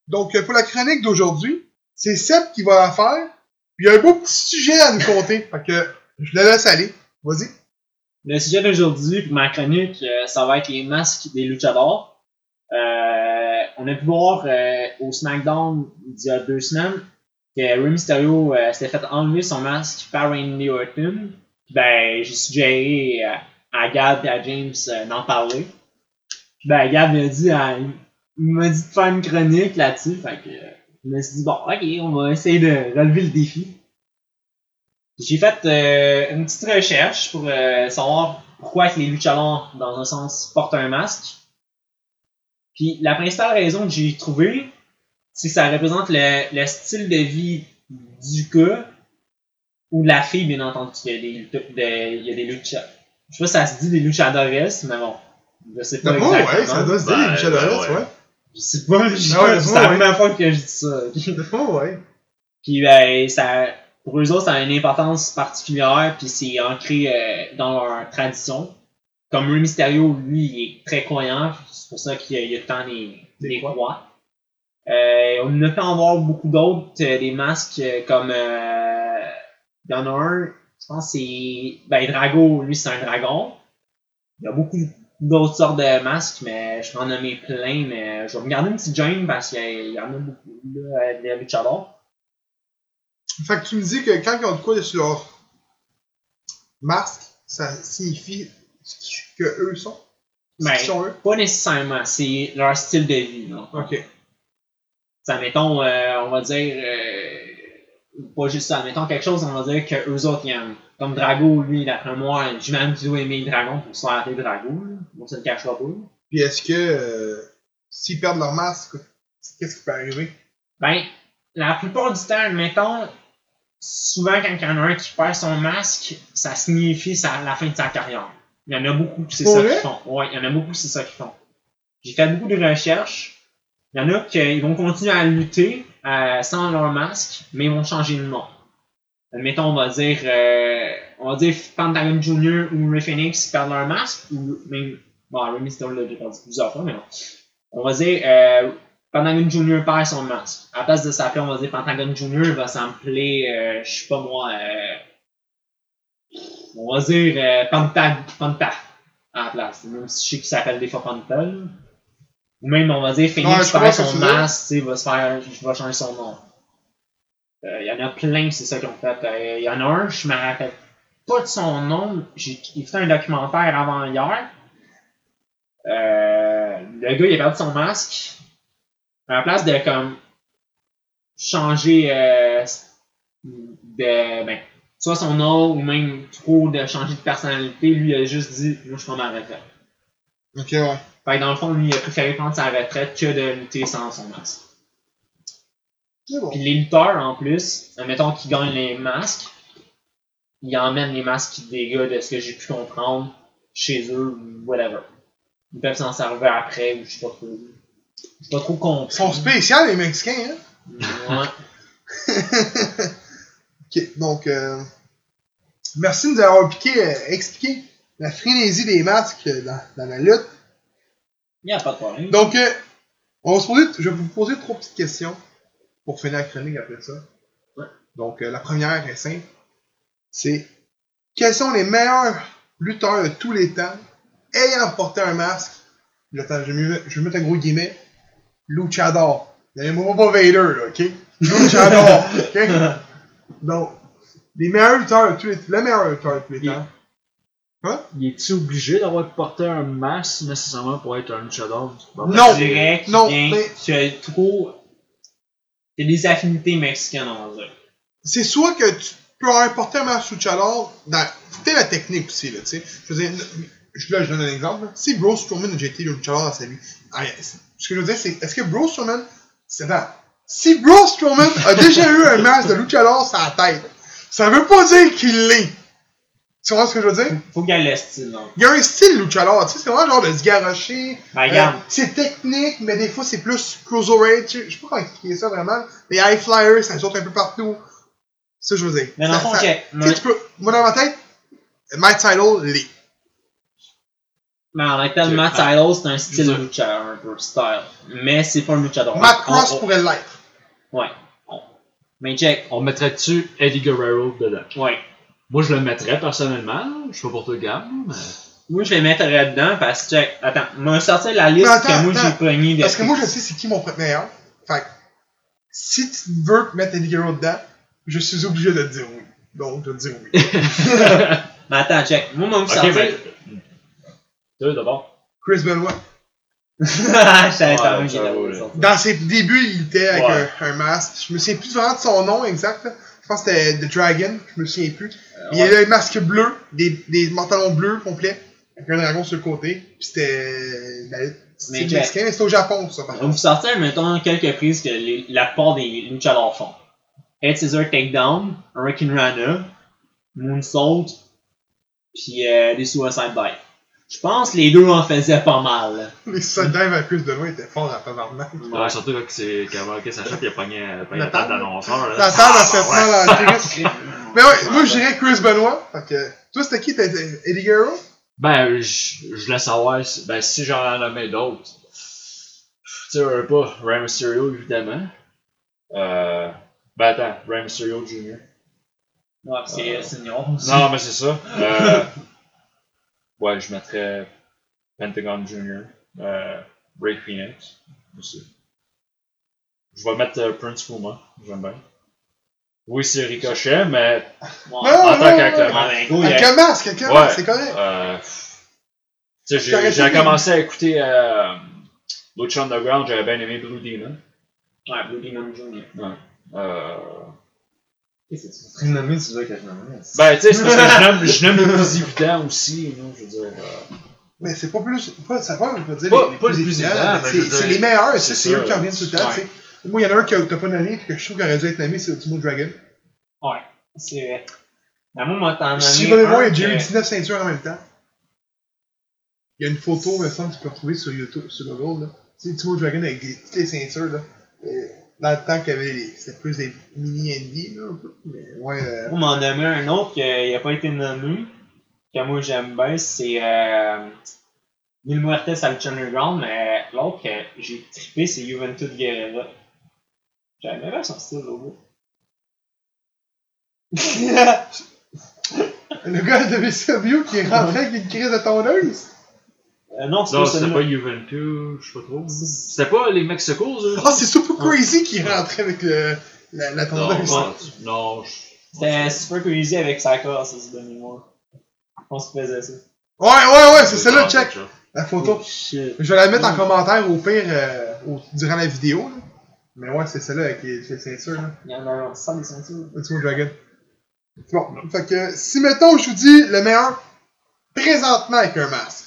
Donc, euh, pour la chronique d'aujourd'hui, c'est Seb qui va la faire. Puis il y a un beau petit sujet à nous conter. Fait que je le laisse aller. Vas-y. Le sujet d'aujourd'hui, pour ma chronique, euh, ça va être les masques des luchadors. Euh, on a pu voir euh, au SmackDown il y a deux semaines que Rey Mysterio euh, s'était fait enlever son masque par Randy Orton. Ben, j'ai suggéré euh, à Gab et à James euh, d'en parler. Ben, Gab m'a dit, euh, m'a dit de faire une chronique là-dessus. Fait que, je me suis dit, bon, ok, on va essayer de relever le défi. J'ai fait une petite recherche pour savoir pourquoi les luchadors, dans un sens, portent un masque. Puis la principale raison que j'ai trouvée, c'est que ça représente le, le style de vie du gars ou de la fille, bien entendu. Il y a des, de- il y a des lucha- Je sais pas si ça se dit des luchadores, mais bon. Je sais pas D'abord, exactement. ouais, ça doit se dire, Ben, les luchadores, ben, ouais. ouais. Je sais pas, je sais Ah ouais, pas, c'est ouais, la ouais. première fois que je dis ça. D'abord, ouais. Puis ben, ça, pour eux autres, ça a une importance particulière, puis c'est ancré euh, dans leur tradition. comme Rey Mysterio, lui, il est très croyant. C'est pour ça qu'il y a, il y a tant les, Des les croix. Euh, on a fait en voir beaucoup d'autres, euh, des masques euh, comme il y en a un, je pense que c'est ben Drago, lui c'est un dragon. Il y a beaucoup d'autres sortes de masques, mais je peux en nommer plein, mais je vais regarder une petite Jane parce qu'il y en a beaucoup là, des luchadors. Fait que tu me dis que quand ils ont de quoi sur leur masque, ça signifie que eux sont? Ce Ben, sont eux? pas nécessairement, c'est leur style de vie. Non? Ok. Ça, mettons, euh, on va dire, euh, pas juste ça, mettons quelque chose, on va dire que eux autres, ils aiment. Comme Drago, lui, d'après moi, j'imagine qu'il doit aimer Dragon pour se faire appeler Drago, là. Bon, ça ne cachera pas. Puis est-ce que euh, s'ils perdent leur masque, qu'est-ce qui peut arriver? Ben, la plupart du temps, mettons, souvent quand il y en a un qui perd son masque, ça signifie sa- la fin de sa carrière. Il y en a beaucoup qui c'est ça qu'ils font. Ouais, il y en a beaucoup qui c'est ça qu'ils font. J'ai fait beaucoup de recherches. Il y en a qui vont continuer à lutter euh, sans leur masque, mais ils vont changer de nom. Mettons, on va dire, euh, on va dire Pentagon Jr. ou Ray Phoenix perdent leur masque, ou même, bon, Ray l'a perdu plusieurs fois, mais non. On va dire, euh, Pentagon Jr. perd son masque. À la place de s'appeler, on va dire Pentagon Jr. va s'appeler, euh, je sais pas moi, euh, on va dire euh, Panta, Panta à la place. Même si je sais qu'il s'appelle des fois Panta. Ou même, on va dire Phoenix perd son masque, tu sais, il va se faire, va changer son nom. Euh, Il y en a plein, c'est ça qu'ils ont fait. Euh, Il y en a un, je me rappelle pas de son nom. J'ai écouté un documentaire avant hier. Euh, le gars, il a perdu son masque. À la place de comme changer euh, de ben, soit son nom ou même trop de changer de personnalité, lui il a juste dit moi je prends ma retraite. Ok, ouais. Fait que dans le fond, lui il a préféré prendre sa retraite que de lutter sans son masque. Bon. Puis les lutteurs en plus, admettons qu'ils gagnent les masques, ils emmènent les masques des gars de ce que j'ai pu comprendre chez eux ou whatever. Ils peuvent s'en servir après ou je sais pas trop. Je sais pas trop compris. Ils sont spéciaux, les Mexicains, hein? Ouais. Ok, donc, euh, merci de nous avoir piqué, euh, expliqué la frénésie des masques euh, dans, dans la lutte. Il n'y a pas de problème. Donc, euh, on va se poser, je vais vous poser trois petites questions pour finir la chronique après ça. Ouais. Donc, euh, la première est simple. C'est quels sont les meilleurs lutteurs de tous les temps? Ayant porté un masque je, attends, je, vais mettre un gros guillemets. Luchador. N'aimez-moi pas Vader, là, ok? Luchador, ok? Donc, les meilleurs lutteurs de tous les le meilleur lutteur de tous les Il- Il est-tu obligé d'avoir porté un masque nécessairement pour être un luchador? Non. Je dirais qu'il Non, vient mais- qu'il y a trop. Il y a des affinités mexicaines, on va dire. c'est soit que tu peux avoir porté un match luchador dans tu sais, la technique aussi là tu sais je veux dire je, là je donne un exemple là. si Bro Strowman a déjà été luchador dans sa vie ah, ce que je veux dire c'est est-ce que Bro Strowman c'est attends, si Bro Strowman a déjà eu un match de luchador sur la tête ça veut pas dire qu'il l'est tu vois ce que je veux dire? Faut qu'il y ait le style, donc. il y a un style luchador tu sais c'est vraiment genre de se garrocher Ben, euh, regarde. c'est technique, mais des fois c'est plus cruiserweight. Je je sais pas comment expliquer ça vraiment. Les high flyers, ça saute un peu partout. Ça, je veux dire. Mais dans Ça- le fond, ça- ok. tu sais, tu peux, moi, dans ma tête, Matt Tidal, l'est. Mais en que tel, Ok. Matt Idol, c'est un style Ça. luchador, un peu style. Mais c'est pas un luchador. Matt Cross on- pourrait l'être. Ouais. Mais check. On mettrait-tu Eddie Guerrero dedans? Ouais. Moi, je le mettrais personnellement. Je suis pas pour te gamme, mais. Moi, je les mettrais dedans parce que, check. Attends, m'a sorti la liste attends, que moi j'ai pogné de. Parce que moi, je sais c'est qui mon meilleur. Fait que, si tu veux mettre Eddie Guerrero dedans, je suis obligé de te dire oui. Donc, je vais te dire oui. Mais attends, check. Moi, m'a Ok, sorti. mais. Deux d'abord. Chris Benoit. Ouais. Dans ses débuts, il était avec Ouais. un, un masque. Je me souviens plus vraiment de son nom exact. Je pense que c'était The Dragon. Je me souviens plus. Euh, Il y avait un masque bleu, des, des pantalons bleus complets, avec un dragon sur le côté. Puis c'était. ben, C'est Mais mexicain, mais c'est au Japon, ça, par On va vous sortir, mettons, quelques prises que les- la plupart des luchadors font. Head Scissor Takedown, Hurricane Rana, Moonsault, puis euh, des Suicide Dive. Je pense que les deux en faisaient pas mal. Les soldats à Chris Benoit étaient forts à tabarnak. Ouais, surtout quand c'est quand Marcus Sachet, il a pogné, euh, La table d'annonceur. là. La table a fait Ah, mal ouais. à Chris. Mais ouais, moi je dirais Chris Benoit. Fait que, toi c'était qui? Été Eddie Guerrero? Ben, je, je laisse savoir, si- ben, si j'en nommais d'autres. Tu sais, pas Rey Mysterio, évidemment. Euh, ben, attends, Rey Mysterio Jr. Ouais, pis c'est Euh, senior aussi. Non, mais c'est ça. Euh, ouais, je mettrais Pentagon Jr. Euh, Ray Phoenix aussi. Je vais mettre euh, Prince Puma, j'aime bien. Oui, c'est Ricochet, mais Ouais. Non, en non, tant qu'acteur. Ouais, ben, go, il y Avec a- un masque, Ouais. masque, c'est correct. Euh, j'ai commencé à écouter euh, Lucha Underground, j'avais bien aimé Blue Demon. Ouais, Blue Demon Jr. Euh, Qu'est-ce que tu serais nommé, tu veux que je nomme ben, tu sais, c'est parce que je nomme, je nomme les plus évidents aussi, non, je veux dire. euh, Mais c'est pas plus. Pas, ça va, on peut dire. Pas- les, pas le plus évidents, mais mais c'est je veux c'est les meilleurs, c'est c'est eux qui reviennent tout le temps, Ouais. tu sais. Moi, il y en a un que t'as pas nommé, puis que je trouve qu'il aurait dû être nommé, c'est Ultimo Dragon. Ouais, c'est vrai. Ben, moi, moi, t'en Si vous allez voir, il y a que- eu 19 ceintures en même temps. Il y a une photo, me semble, que tu peux retrouver sur YouTube, sur Google, là. Tu sais, Ultimo Dragon avec des- toutes les ceintures, là. Et dans le temps qu'il y avait les. C'était plus des mini-indie, là, un peu. Mais ouais, euh, Pour m'en nommer un autre qui n'a pas été nommé, que moi j'aime bien, c'est euh, Mil Muertes Lucha Underground, mais l'autre que j'ai trippé, c'est Juventud Guerrera. J'aime bien son style au bout. le gars de VCW qui est rentré avec une crise de tondeuse. Euh, non, c'est Non, pas c'était pas Juventus, je sais pas trop. C'était pas les Mexicos, eux? Ah, c'est Super Crazy qui est rentré avec le, la, la Non, tondeuse. non, non, je- C'était Super Crazy avec Psycho, ça c'est de mémoire. On se faisait ça. Ouais, ouais, ouais, c'est celle-là, Ah, check. ça. La photo. Shit. Je vais la mettre en commentaire au pire euh, au- durant la vidéo. là. Mais ouais, c'est celle-là avec les, les ceintures. Là. Il y en a un, ça des ceintures. Ultimo Dragon. Bon, fait que si mettons, je vous dis le meilleur présentement avec un masque.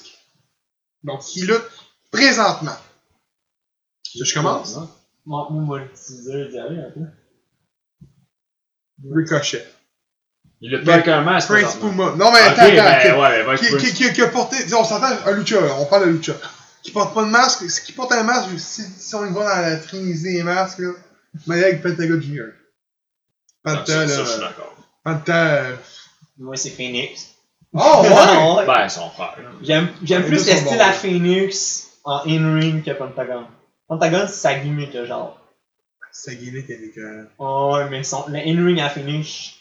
Donc, qui lutte présentement. Je commence? Moi, moi, le je dirais un peu. Ricochet. Il a pas avec un masque. Prince. Puma. Non, mais attends, attends. ben ouais, ben, qui, qui, qui, qui a porté. On s'entend un Lucha, là, on parle de Lucha. Qui porte pas de masque, ce qui porte un masque, si, si on y va dans la trinité des masques, là, mais avec Pentagon Junior. Pas de temps, ça, là. ça, je suis d'accord. Pas de temps. euh. Moi, c'est Phoenix. Oh, ouais! Ben, son frère. J'aime, j'aime plus le style à Phoenix en in-ring que Pentagon. Pentagon, c'est sa gimmick, genre. C'est gimmick avec. Euh... Oh, ouais, mais son, le in-ring à Phoenix,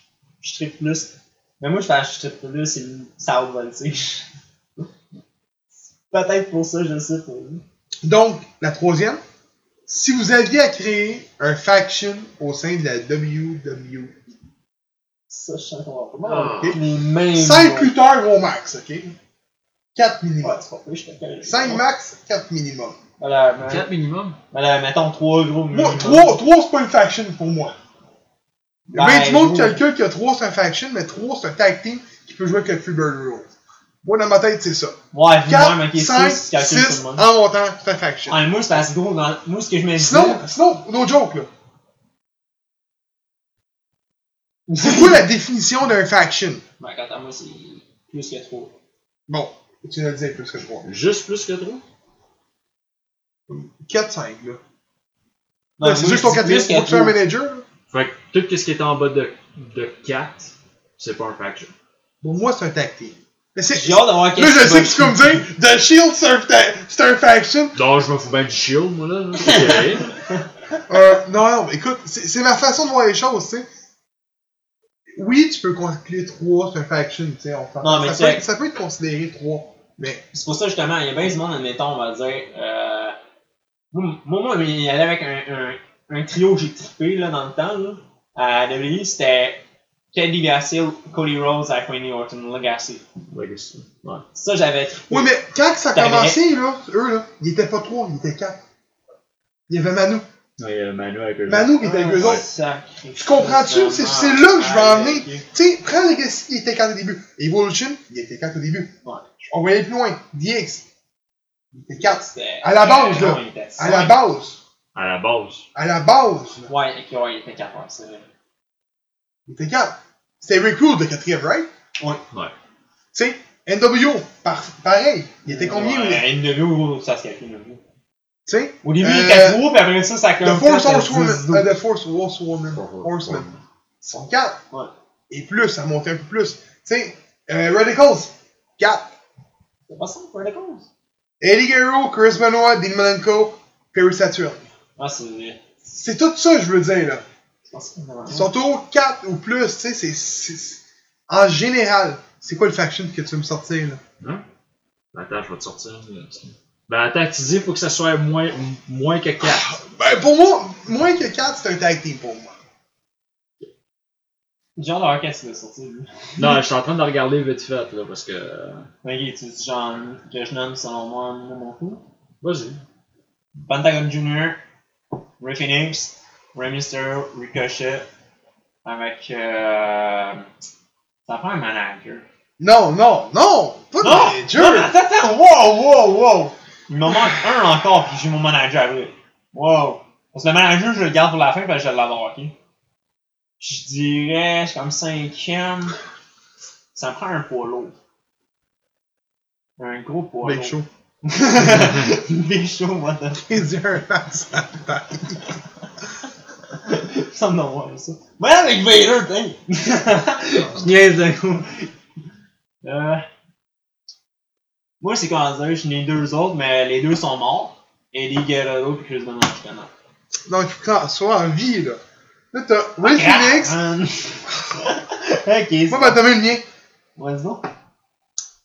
je tripe plus. Mais moi, je fais je tripe plus, c'est South Voltage. Peut-être pour ça, je sais pas. Donc, la troisième. Si vous aviez à créer un faction au sein de la WWE, Ça, je sens qu'on va Ah. pas. Les mêmes. 5 lutteurs au max, ok? 4 Ouais, minimum. c'est pas pire, je te connais. 5 max, 4 minimum. Voilà, mais, 4 minimum? voilà, mettons 3 gros Moi, minimum. 3, 3 c'est pas une faction pour moi. Il y a bien Ben, du monde, gros. quelqu'un qui a 3 c'est un faction, mais 3 c'est un tag team qui peut jouer avec le Freebird Rules. Moi, dans ma tête, c'est ça. Ouais, vu 4, même, ok, 5, 6, calcule tout 6, le monde. en montant, c'est un faction. Ouais, moi, c'est que gros, dans, moi, ce que je me dis. Sinon, sinon, no joke, là. C'est quoi la définition d'un faction? Ben, quant à moi, c'est plus que 3. Bon, tu l'as dit plus que 3. Juste plus que 3. 4, 5, là. Là, c'est juste ton que Tu fais un manager, là. Fait que tout ce qui est en bas de, de 4, c'est pas un faction. Pour moi, c'est un team. Mais c'est. J'ai hâte d'avoir Là, qu'est-ce je sais que tu peux me dire, The Shield, c'est un, ta- c'est un faction. Non, je me fous bien du shield, moi, là. C'est Euh, non, écoute, c'est c'est ma façon de voir les choses, tu sais. Oui, tu peux conclure 3, c'est un faction, tu sais. on. Non, mais ça, peut, être- ça peut être considéré 3. Mais C'est pour ça, justement, il y a bien du monde, admettons, on va dire. Euh, moi, moi, il y allait avec un, un, un trio que j'ai trippé, là, dans le temps, là. À WWE, c'était Kelly Gassil, Cody Rhodes avec Randy Orton, Legacy. Legacy. Ouais. Ça, j'avais trippé. Oui, mais quand ça a commencé, là, eux, là, ils étaient pas 3, ils étaient 4. Il y avait Manu. Ouais, il y a Manu avec eux. Manu qui était avec eux Ah, autres. sacré Tu comprends-tu? C'est- c'est là que je veux Ah, en venir. Tu sais, prends Legacy, il était 4 au début. Evolution, il était 4 au début. Ouais. On va aller plus loin. DX, il était 4. C'était- À la base, là. À la base. À la base. À la base, là, Ouais, ok, ouais, il était 4 c'est vrai. il était 4. C'était Rick Rude, le quatrième, right? Ouais. Ouais. Tu sais, NWO, par- pareil. Il était combien? lui? Ouais, NWO, ça se calcule, NWO. Tu sais, Au début, il Euh, était 3, puis après ça, ça The comme. Force fait, Horsewoman. 10, euh, The Force Horsewoman. Horseman. Ils sont 4. Ouais. Et plus, ça montait un peu plus. Tu sais, euh, Radicals, 4. C'est pas ça, cause. Eddie Guerrero, Chris Benoit, Dean Malenko, Perry Saturn. Ah, c'est vrai. C'est tout ça, je veux dire, là. Je pense que c'est vraiment- Ils sont au 4 ou plus, tu sais, c'est- c'est. En général, c'est quoi le faction que tu veux me sortir, là? Hein? Attends, je vais te sortir. là. Ben attends, tu dis, faut que ça soit moins, moins que 4. Ben, pour moi, moins que 4, c'est un tag team pour moi. De voir qu'est-ce qu'il va sortir, lui. non, je suis en train de regarder vite fait, là, parce que. Ok, tu dis genre que je nomme selon moi mon coup. Vas-y. Pentagon Jr., Ray Phoenix, Rey Mysterio, Ricochet, avec. Euh... Ça prend un manager. Non, non, non! Pas de Non! manager! Non, attends, attends! Wow, wow, wow! Il me manque un encore, puis j'ai mon manager après. Wow! Parce que le manager, je le garde pour la fin, parce que je l'adore, ok? Je dirais, je suis comme cinquième. Ça me prend un poids lourd. Un gros poids Big lourd. Show. Big Show, un à la Ça me donne ça. Mais avec Vader, t'es! Je niaise un coup. Euh... Moi, c'est comment dire, je n'ai deux autres, mais les deux sont morts. Eddie Guerrero et Chris Benoit, faut que ça soit en vie, là. Là, t'as Ray Phoenix. ok, Moi, ben, t'as vu le mien. Vas-y donc.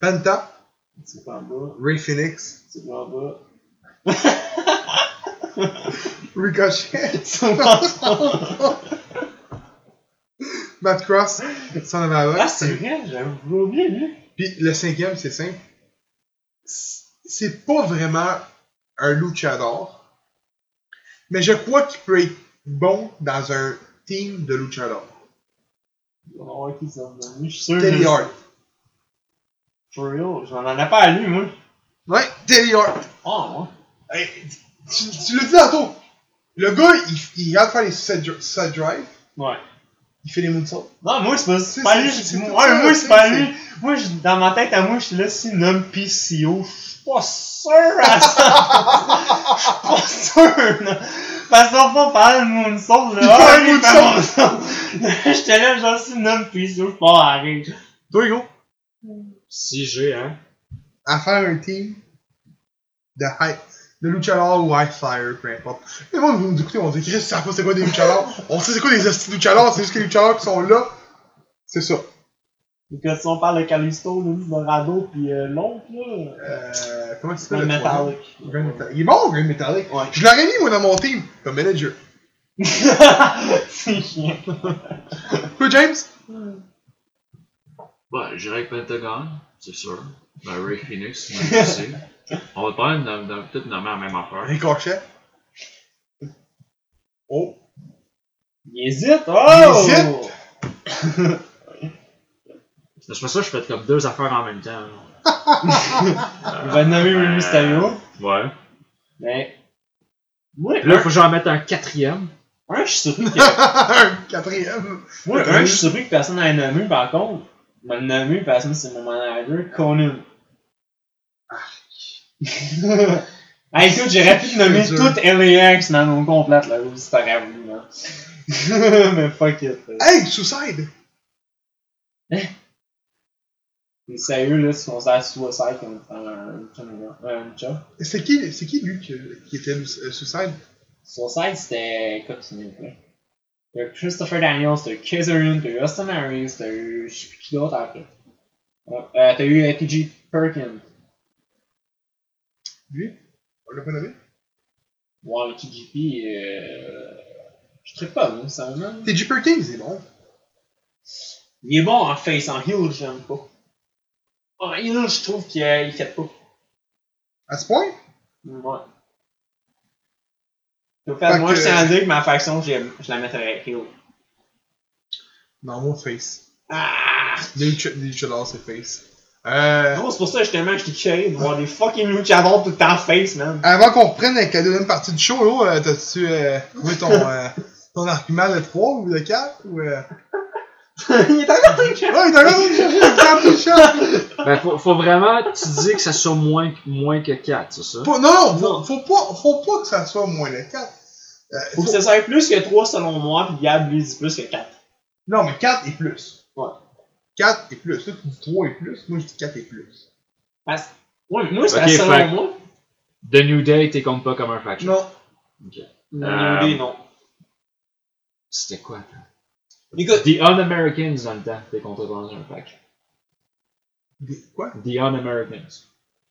Penta. C'est pas en bas, Ray Phoenix. c'est pas en bas. Ricochet. C'est pas en. Matt Cross. Son avant. Ah, c'est vrai, j'avais oublié, lui. Puis le cinquième, c'est simple. C'est pas vraiment un luchador. Mais je crois qu'il peut être bon dans un team de luchador. On va voir qui ça me donne. Je suis sûr que Teddy Hart. For real, je m'en en ai pas à lui, moi. Ouais, Teddy Hart. Oh. Hey, tu tu l'as dit tantôt. Le gars, il, il regarde faire les dri- suicide drive. Ouais. Il fait les moonsaults. Non, moi, c'est pas, C'est- pas lui. Moi, moi, c'est pas lui. Moi, je- dans ma tête, à moi, je suis là, c'est nomme PCO. Je suis pas sûr à ça. Je suis pas sûr, là. Parce qu'on va parler de Moonsault, là. Il Ah, fait un lui, il fait moonsault. J'étais là, genre, c'est nomme PCO, je pars à rire. Toi, Hugo? Si j'ai, hein. À faire un team de high, de luchador flyer, peu importe. Les gens vont nous écouter, on dit, Chris, ça pas c'est quoi des luchadors? on sait c'est quoi des hosties de luchadors, c'est juste que les luchadors qui sont là. C'est ça. Et que si on parle de Callisto, Luis Dorado, pis euh, l'autre, là. Euh, comment ça Le s'appelle? Metallic. Grand Metallic. Il est bon, Grand Metallic. Ouais. Je l'aurais mis, moi, dans mon team, comme manager. c'est chiant. Toi, James? Ouais, j'irai avec Pentagon, c'est sûr. Ben, Ray Phoenix, moi aussi. On va pas de, de, tout nommer la même affaire. Ricochet. Oh. Il hésite, oh! Il hésite. C'est pour ça que je fais comme deux affaires en même temps. Il va nommer Rey Mysterio. Ouais. Mais. Moi, Puis là, un, il faut que j'en mette un quatrième. un, je suis surpris que. un quatrième. moi, un, je suis surpris que personne n'ait nommé, par contre. Il m'a nommé parce que c'est mon manager, Conan. hey, écoute, j'aurais pu te nommer toute LAX, man, au complète, là, si t'aurais voulu, là. Mais fuck it. Hey, Suicide! T'es sérieux, là, si on considères Suicide comme un, un, chat? C'est qui, c'est qui lui qui, qui était euh, Suicide? Suicide, c'était. C'est mieux, là. T'as eu Christopher Daniels, t'as eu Kazarian, t'as eu Austin Harris, t'as eu. Je sais plus qui d'autre après. Euh, t'as eu APG Perkins. Lui? On l'a pas? Ouais, le TGP, euh. Je tripe pas, moi, ça me. TG Perkins, c'est bon. Il est bon en face, en heel, j'aime pas. En heel, je trouve qu'il euh, fait pas. À ce point? Ouais. Au fait, Fait moi, que- je tiens à dire que ma faction, je la mettrais heel. Non, mon face. Ah! Lucha- des luchadors, c'est face. Euh, Non, c'est pour ça, justement, que j'étais curé de voir des fucking luchadors tout le temps face, man. avant qu'on reprenne avec la deuxième partie du show, là, euh, t'as-tu euh, trouvé ton, euh, ton argument de 3 ou de 4? Ou, euh... il est encore très cher. Ouais, chercher le 4 du chat! Ben, faut, faut vraiment, tu dis que ça soit moins, moins que 4, c'est ça? Faut- Non, non, faut, Non. faut, pas, faut pas que ça soit moins de 4. Euh, Faut que ça soit plus que 3 selon moi, pis Gab lui dit plus que 4. Non, mais 4 et plus. Ouais. 4 et plus. Là, tu dis 3 et plus. Moi, je dis 4 et plus. Parce Ouais, moi, c'est Ok, selon moi. The New Day, t'es compte pas comme un faction. Non. Non, Euh, New Day, non. C'était quoi? Écoute, The Un-Americans dans le temps, t'es compté dans un faction. Des- Quoi? The Un-Americans.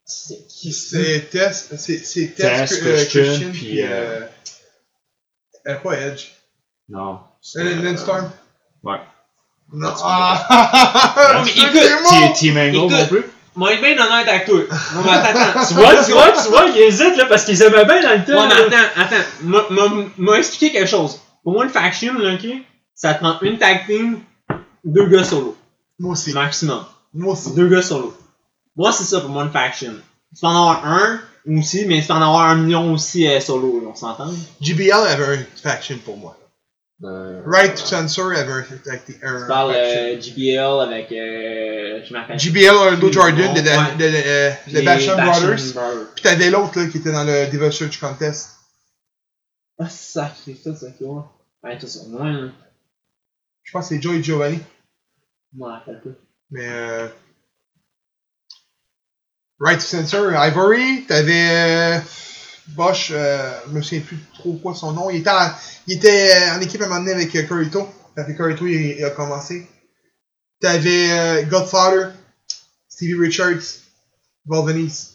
c'est qui? C'est Tess, c'est c'est Tess, Tess, euh, Christian, Christian, puis, euh, euh, pas Edge? Non. Euh, Lance Storm. Ouais. Non. Ah! Non, mais écoute, Team Angle Écoute. non plus. Moi, être bien honnête avec toi. Non, mais attends, attends. Tu vois, tu vois, tu vois, ils hésitent là parce qu'ils aimaient bien dans le temps. Ouais, mais attends, attends. M'a- M'a m'a expliqué quelque chose. Pour moi, une faction, là, ok, ça te prend une tag team, deux gars solo. Moi aussi. Maximum. Moi aussi. Deux gars solo. Moi, c'est ça pour moi une faction. Tu peux en avoir un aussi, mais tu peux en avoir un million aussi euh, solo, là, on s'entend? JBL avait un faction pour moi. Euh, Right to Censor avait un, un, Tu parles euh, JBL avec. Euh, je m'appelle. JBL, Orlando Jordan, de, de, Ouais. de, Basham Brothers. Puis t'avais l'autre là qui était dans le Diva Search Contest. Ah, sacré, ça, c'est quoi? Ouais, tout ça. Moi, là, Je pense que c'est Joey Giovanni. je m'en rappelle pas. Mais euh... Right to Censor, Ivory, t'avais euh, Bosch, euh, je me souviens plus trop quoi son nom. Il était en, il était euh, en équipe à un moment donné avec euh, Corito. Quand Corito il, il a commencé. T'avais euh, Godfather, Stevie Richards, Val Venis.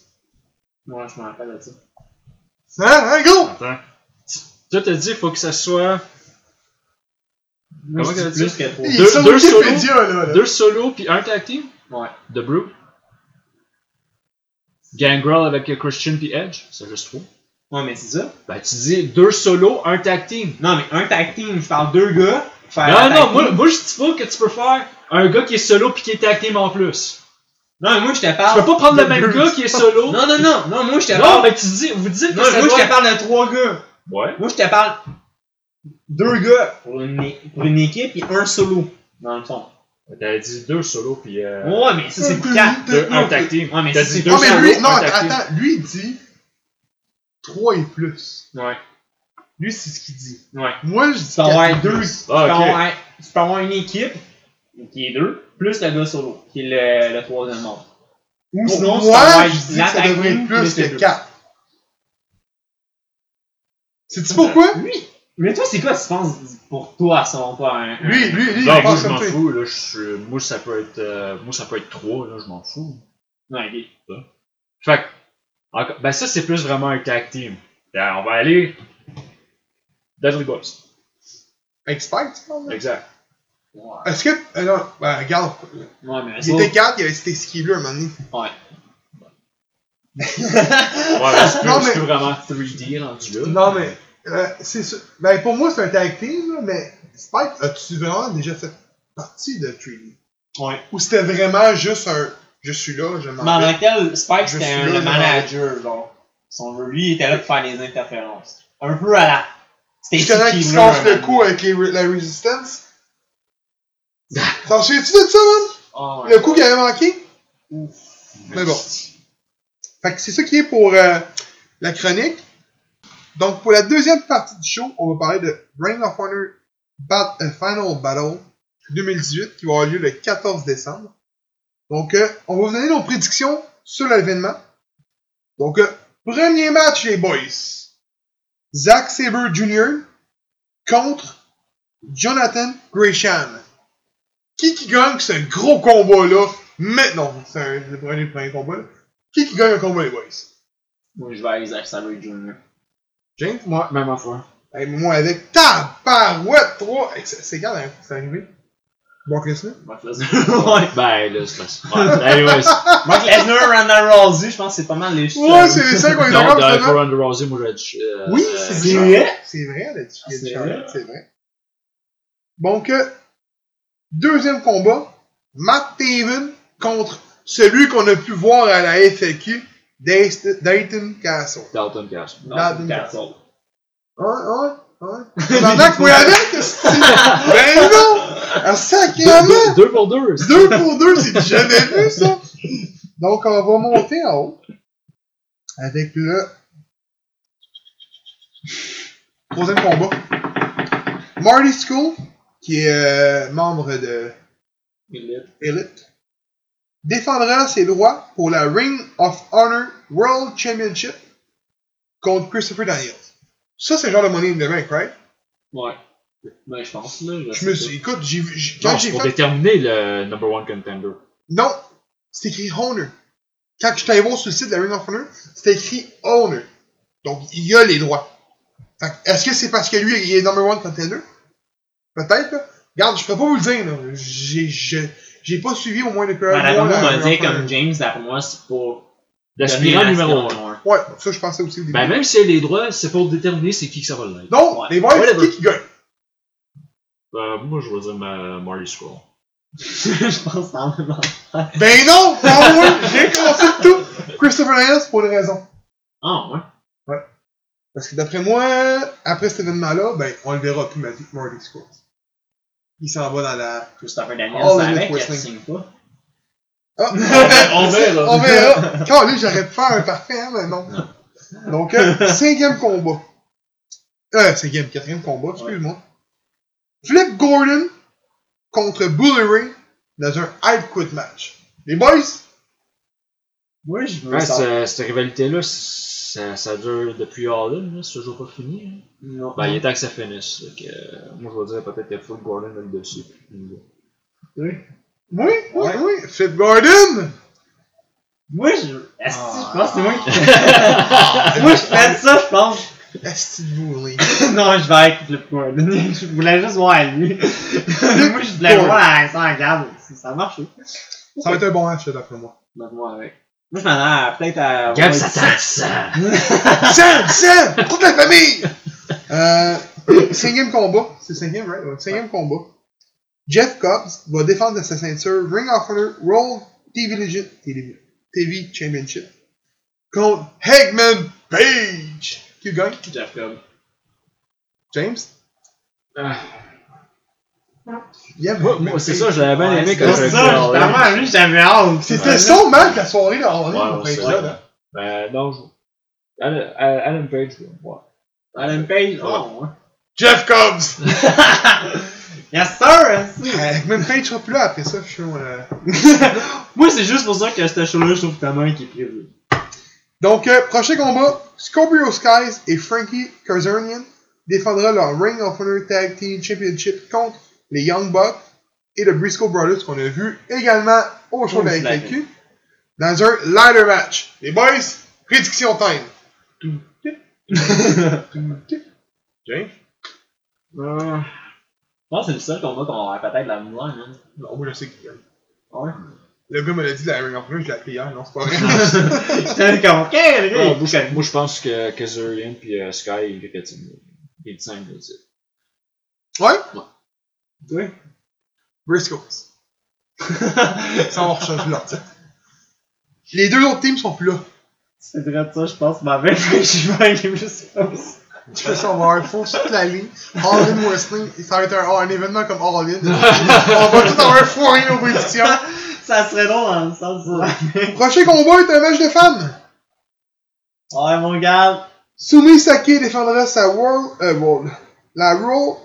Moi, je m'en rappelle de ça. Hein, hein, go! Attends. Toi, t'as dit, faut que ça soit Comment que plus que. Il Deux- est sur deux Wikipédia, là. là. deux solos puis un tag team? Ouais. de Brew? Gangrel avec Christian puis Edge, c'est juste trop. Ouais, mais c'est ça. Ben, tu dis deux solos, un tag team. Non, mais un tag team, je parle deux gars. Faire Non, un non, moi, moi je dis pas que tu peux faire un gars qui est solo puis qui est tag team en plus. Non, mais moi, je te Tu parle. peux pas prendre le même gars qui est solo. Non, non, non, non, moi, je te Non, parle. mais tu dis, vous dites que Non, ça moi, doit... je te parle de trois gars. Ouais. Moi, je te parle deux gars pour une, pour une équipe et un solo, dans le fond. T'avais dit deux solos puis euh, Ouais, mais ça, c'est quatre. deux- un tag team. Ouais, mais T'as dit deux Non, mais lui, solos, non, team. attends, lui il dit 3 et plus. Ouais. Lui, c'est ce qu'il dit. Ouais. Moi, je dis Tu peux avoir deux. Tu peux avoir- tu peux avoir une équipe qui est deux, plus le gars solo, qui est le, le troisième membre. Ou Pour sinon, tu peux moi, avoir je dis que ça devrait être plus que deux. 4. Sais-tu pourquoi? Oui. Mais toi, c'est quoi tu penses pour toi, selon toi? Un, un- Lui, lui, lui, Non, il moi je m'en fous, là, je suis- moi ça peut être, euh, moi ça peut être trois, là, je m'en fous. Ouais, ok. Fait que, encore- ben ça c'est plus vraiment un tag team. Ben, on va aller Dudley Boys. Expert, tu? Exact. Ouais, Est-ce que. euh, non, ben, regarde. Ouais, mais Il était 4, il y avait c'était Skibler un moment donné. Ouais. Ouais, ben, c'est plus, mais- plus vraiment 3D rendu là. Non, mais. euh, c'est. Ben, pour moi, c'est un tag team, là, mais Spike, as-tu vraiment déjà fait partie de 3D? Ouais. Ou c'était vraiment juste un. Je suis là, je m'en Mais en vais. tant que tel, Spike, c'était un là, le manager, genre. Son, lui, il était là pour faire des interférences. Un peu à la. C'était Je connais qui se casse le cou avec les, la Resistance. T'en souviens-tu de ça, man? Oh, Le coup qui avait manqué? Mais bon. Fait que c'est ça qui est pour euh, la chronique. Donc, pour la deuxième partie du show, on va parler de Ring of Honor Bat- euh, Final Battle 2018 qui va avoir lieu le 14 décembre. Donc, euh, on va vous donner nos prédictions sur l'événement. Donc, euh, premier match, les boys. Zack Sabre Jr. contre Jonathan Gresham. Qui qui gagne ce gros combat-là? Maintenant, c'est un- le premier, le premier combat. là. Qui qui gagne un combat, les boys? Moi, je vais avec Zack Sabre Jr. James? Ouais, même affaire. Hey, moi, avec tabarouette 3. Hey, c'est c'est quand que c'est arrivé? Brock Lesnar? Brock Lesnar. ouais. Ben là, c'est. Ouais, anyways. Brock Lesnar, Ronda Rousey, je pense que c'est pas mal les Ouais, c'est les cinq qu'on est Donc, d'accord, euh, finalement. pour Ronda Rousey, moi être. euh, Oui, euh, c'est vrai. C'est vrai, là-dessus. Il y a C'est du vrai. Charlotte, c'est vrai. Donc, euh, deuxième combat. Matt Taven contre celui qu'on a pu voir à la FAQ, Dayton Dayton Castle. Dalton Castle. Dalton Castle. Ouais, ouais, ouais. Pendant que moi avec, Ben non! Un sacrément! Deux, deux pour deux. Deux pour deux, c'est jamais vu, ça! Donc, on va monter en haut. Avec le... Troisième combat. Marty School, qui est euh, membre de Elite. Elite. défendra ses droits pour la Ring of Honor World Championship contre Christopher Daniels. Ça, c'est le genre de money in the bank, right? Ouais. Ben, je pense, là. Je me pas. suis, écoute, j'ai vu, j'ai- Non, quand c'est j'ai pour fait, déterminer le number one contender. non, c'est écrit Honor. Quand je suis allé voir sur le site de la Ring of Honor, c'était écrit Honor. Donc, il a les droits. Fait que, Est-ce que c'est parce que lui, il est number one contender? Peut-être, là. Regarde, je peux pas vous le dire, là. J'ai, j'ai, j'ai pas suivi au moins Ben, mois. moi, on la va Ring dire of Honor. comme James, d'après moi, c'est pour. L'aspirant numéro l'aspirant 1. Ouais, ça, je pensais aussi au début. Ben, même s'il y a les droits, c'est pour déterminer c'est qui que ça va l'être. Donc, Ouais. les boys, qui qui gagne? Ben, moi, je vais dire ma Marty Scroll. je pense en même temps. Ben non! Non, moi, j'ai commencé tout! Christopher Daniels, pour une raison. Ah, ouais. Parce que d'après moi, après cet événement-là, ben, on le verra plus, Marty Marty Scrolls. Il s'en va dans la. Christopher Daniels, c'est il Wrestling. signe pas. Ah! On verra. On verra! Quand lui, j'aurais pu faire un parfait, hein, mais non. Donc, euh, cinquième combat. Euh, cinquième, quatrième combat, excuse-moi. Flip Gordon contre Bully Ray dans un Hide Quit match. Les boys, Moi, je veux Ouais, ça. cette rivalité-là, ça, ça dure depuis All In, là, c'est toujours pas fini. hein. Non. Ben, il est temps que ça finisse. que, euh, moi, je vais dire peut-être que Full Gordon a le dessus. oui, oui, Ouais. oui, Flip Gordon! Moi, je. Est-ce que Ah. je pense que c'est moi qui. moi, je fais ça, je pense. Est-ce que Bully? non, je vais avec Flip Gordon. je voulais juste voir lui. moi, je voulais voir la réaction en garde. Ça a marché. Ça va être un bon match, là, d'après moi. Donc, moi, avec. Moi, je m'en ai peut-être à. Gab ouais, sa tasse! Sam! Sam! Toute la famille! Euh, cinquième combat. C'est cinquième, right? Ouais, cinquième combat. Jeff Cobbs va défendre sa ceinture Ring of Honor World TV, Legend, TV, TV Championship contre Hegman Page. Qui gagne? Jeff Cobb? James? Ah, Yeah, moi, moi, c'est ça, je l'avais bien aimé C'est quand j'ai ça, justement, lui, j'avais hâte. C'était son match la soirée Ouais, c'est là. Ben, non, je. Alan, Alan Page, ouais. Alan Page, oh, ouais. Jeff Cobbs! yes, sir! merci. Hegman Page sera plus là après ça, je suis sûr. euh. Moi, c'est juste pour ça que ce show-là, je trouve tellement qui est prévu. Donc, euh, prochain combat, Scorpio Skies et Frankie Kazarian défendra leur Ring of Honor Tag Team Championship contre les Young Bucks et le Briscoe Brothers qu'on a vu également au show de la. FAQ dans un ladder match. Les boys, prédiction time. Tout, tout, tout, tout. James? Je pense que c'est le seul combat qu'on aurait peut-être la misère, man. Non, moi je sais qui gagne. Ouais? Le gars me l'a dit la Ring of Honor, je l'ai appelé hier, non, c'est pas vrai. J'étais comme, ok, le gars, moi, il je- moi, je pense que Kazarian puis euh, Sky, ils rétinent. Ils le 5, le titre. ouais? Oui. Briscoes. Ça, on va rechanger leur titre. Les deux autres teams sont plus là. C'est vrai de ça, je pense, ma belle, je suis pas avec les Briscoes. Tu fais ça, on va avoir full toute la ligne. All In Wrestling, ça va être un, un événement comme All In. on va tout avoir foiré nos prédictions. Ça serait drôle dans le sens de Prochain combat est un match de femmes. Ouais, mon gars. Sumi Saki défendra sa World, euh, World, la Raw,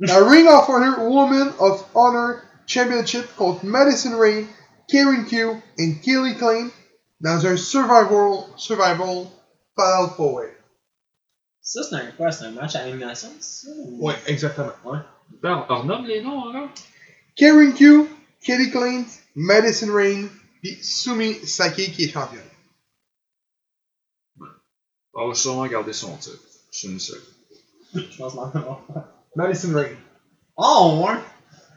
la Ring of Honor Woman of Honor Championship contre Madison Rain, Karen Q et Kelly Klein dans un Survival, Survival Fallout 4 Ça, c'est un quoi? C'est un match à élimination, c'est ça? ou- Ouais, exactement. Ben, on renomme les noms encore? Karen Q, Kelly Klein, Madison Rain, puis Sumi Saki qui est championne. On va sûrement garder son titre. Une seule. Je pense bon. Madison Rain. Oh, ouais!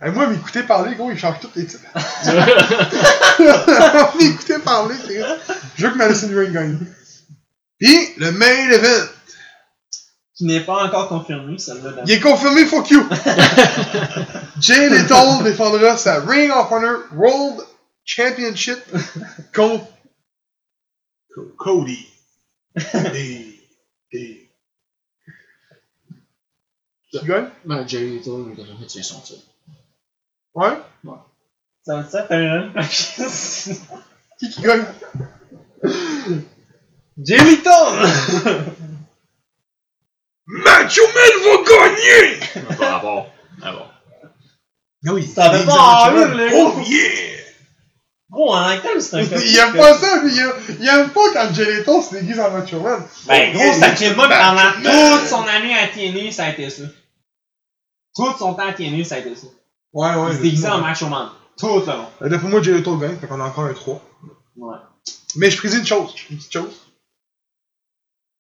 Hey, moi, m'écouter parler, gros, il change tous les titres. m'écouter parler, c'est. Je veux que Madison Rain gagne. Puis, le main event. Qui n'est pas encore confirmé, celle-là. Il est confirmé, fuck you. Jay Little défendra sa Ring of Honor World Championship contre Co- Cody. Cody. Cody. Qui gagne? Ben, Jerry Little, il devrait tirer son titre. Ouais? Ça va être un. Qui qui gagne? Jelly Tom! Macho Man va gagner! Pas rapport. Ah bon. Ah oui, Ça fait c'est pas Oh yeah! Gros, en tel, c'est un Il aime pas ça, puis il aime, il aime pas quand Gelato se déguise en Macho Man. Ben, gros, c'est un kid Ben, pendant toute son année à TNA, ça a été ça. Tout son temps à TNA, ça a été ça. Ouais, ouais. Il se déguisait en Macho Man. Tout le long. Euh, D'après moi, Gelato gagne, fait qu'on a encore un 3. Ouais. Mais je prédis une chose, une petite chose.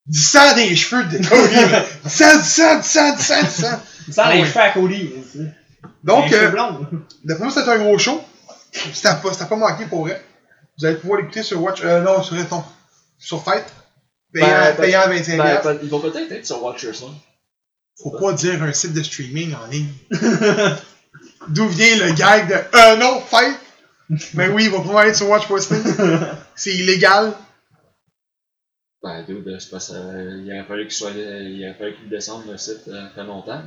Du sang les cheveux de Cody. Du sang, du sang, du sang, du sang, du sang. Ouais. cheveux à Cody. Donc, euh, d'après moi, c'était un gros show. C'était pas, c'était pas manqué pour vrai. Vous allez pouvoir l'écouter sur Watch, euh, non, sur Reton. Sur Fight. Payant, Ben, payant à 25 Ben, piastres. ben, ils vont peut-être être sur Watchers. Faut pas dire un site de streaming en ligne. D'où vient le gag de euh non, fight? Ben oui, il va pouvoir être sur Watch Wrestling. C'est illégal. Ben, dude, qu'il aurait fallu qu'il soit, il aurait fallu qu'il descende le site euh, fait longtemps.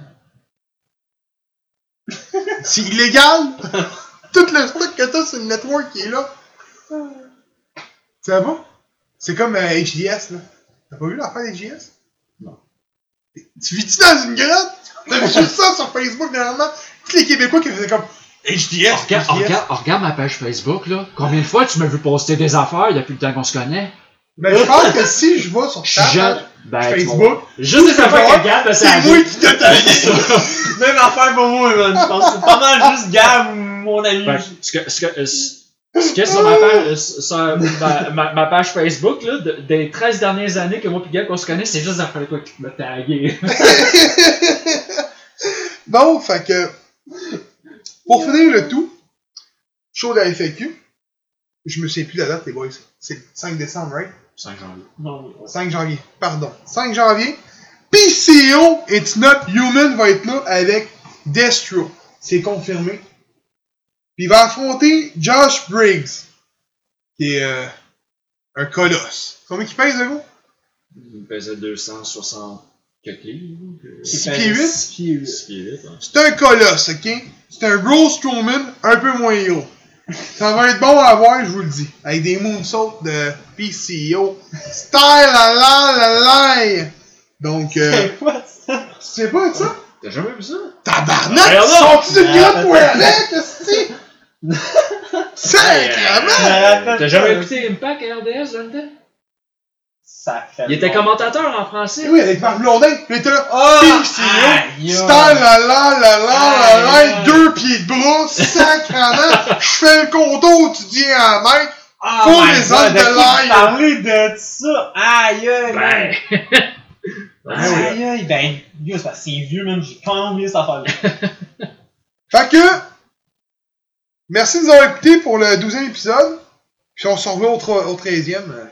C'est illégal. Tout le stock que t'as sur le network qui est là. Tu sais pas? C'est comme euh, HDS, là. T'as pas vu l'affaire d'HDS? Non. Tu vis-tu dans une grotte? T'as vu juste ça sur Facebook dernièrement? Tous les Québécois qui faisaient comme HDS, regarde, HDS. regarde, regarde ma page Facebook, là. Combien de fois tu m'as vu poster des affaires? Depuis le temps qu'on se connaît? Ben, je pense que si je vais sur ta page Ben, Facebook, Juste des affaires que Gab a c'est moi qui t'ai tagué. Même affaire pour moi, man. Je pense que c'est pas mal juste Gab, mon ami. Ben, ce que, ce que, ce que sur ma page, euh, sur ma, ma, ma page Facebook, là, de- des 13 dernières années que moi et Gab qu'on se connaît, c'est juste des affaires quoi qui me tagué. bon, fait que, pour finir le tout, show de la FAQ, je me souviens plus de la date, les boys. C'est le 5 décembre, right? 5 janvier. Non, 5 janvier, pardon. 5 janvier. PCO It's Not Human va être là avec Destro. C'est confirmé. Puis il va affronter Josh Briggs, qui est euh, un colosse. Combien il pèse, le gars? Il pesait 260 quelques livres. Six pieds huit? 6 pieds 8. 6 pieds huit, hein. C'est un colosse, ok? C'est un gros Strowman, un peu moins gros. Ça va être bon à voir, je vous le dis. Avec des moonsaults de PCO. Style la la la la! Donc, euh, C'est quoi ça? tu sais pas de ça? T'as jamais vu ça? Tabarnak! Ils sont-tu d'une grotte pour avec, esti? Sacrement! Euh, T'as jamais écouté Impact à RDS dans le temps? Ça fait. Il était commentateur en français. Oui, avec Marc Blondin. Il était là. Oh! La la la la la deux pieds de bras, sacrement. Je fais le contour, tu dis à la main. Oh Pour my les God, hommes de de ça? Aïe, aïe, Ben. aïe. Aïe, aïe, ben, yo, c'est parce que c'est vieux, même, j'ai quand même oublié cette affaire-là. Fait que, merci de nous avoir écoutés pour le 12e épisode. Puis on se revoit au, au 13e. euh,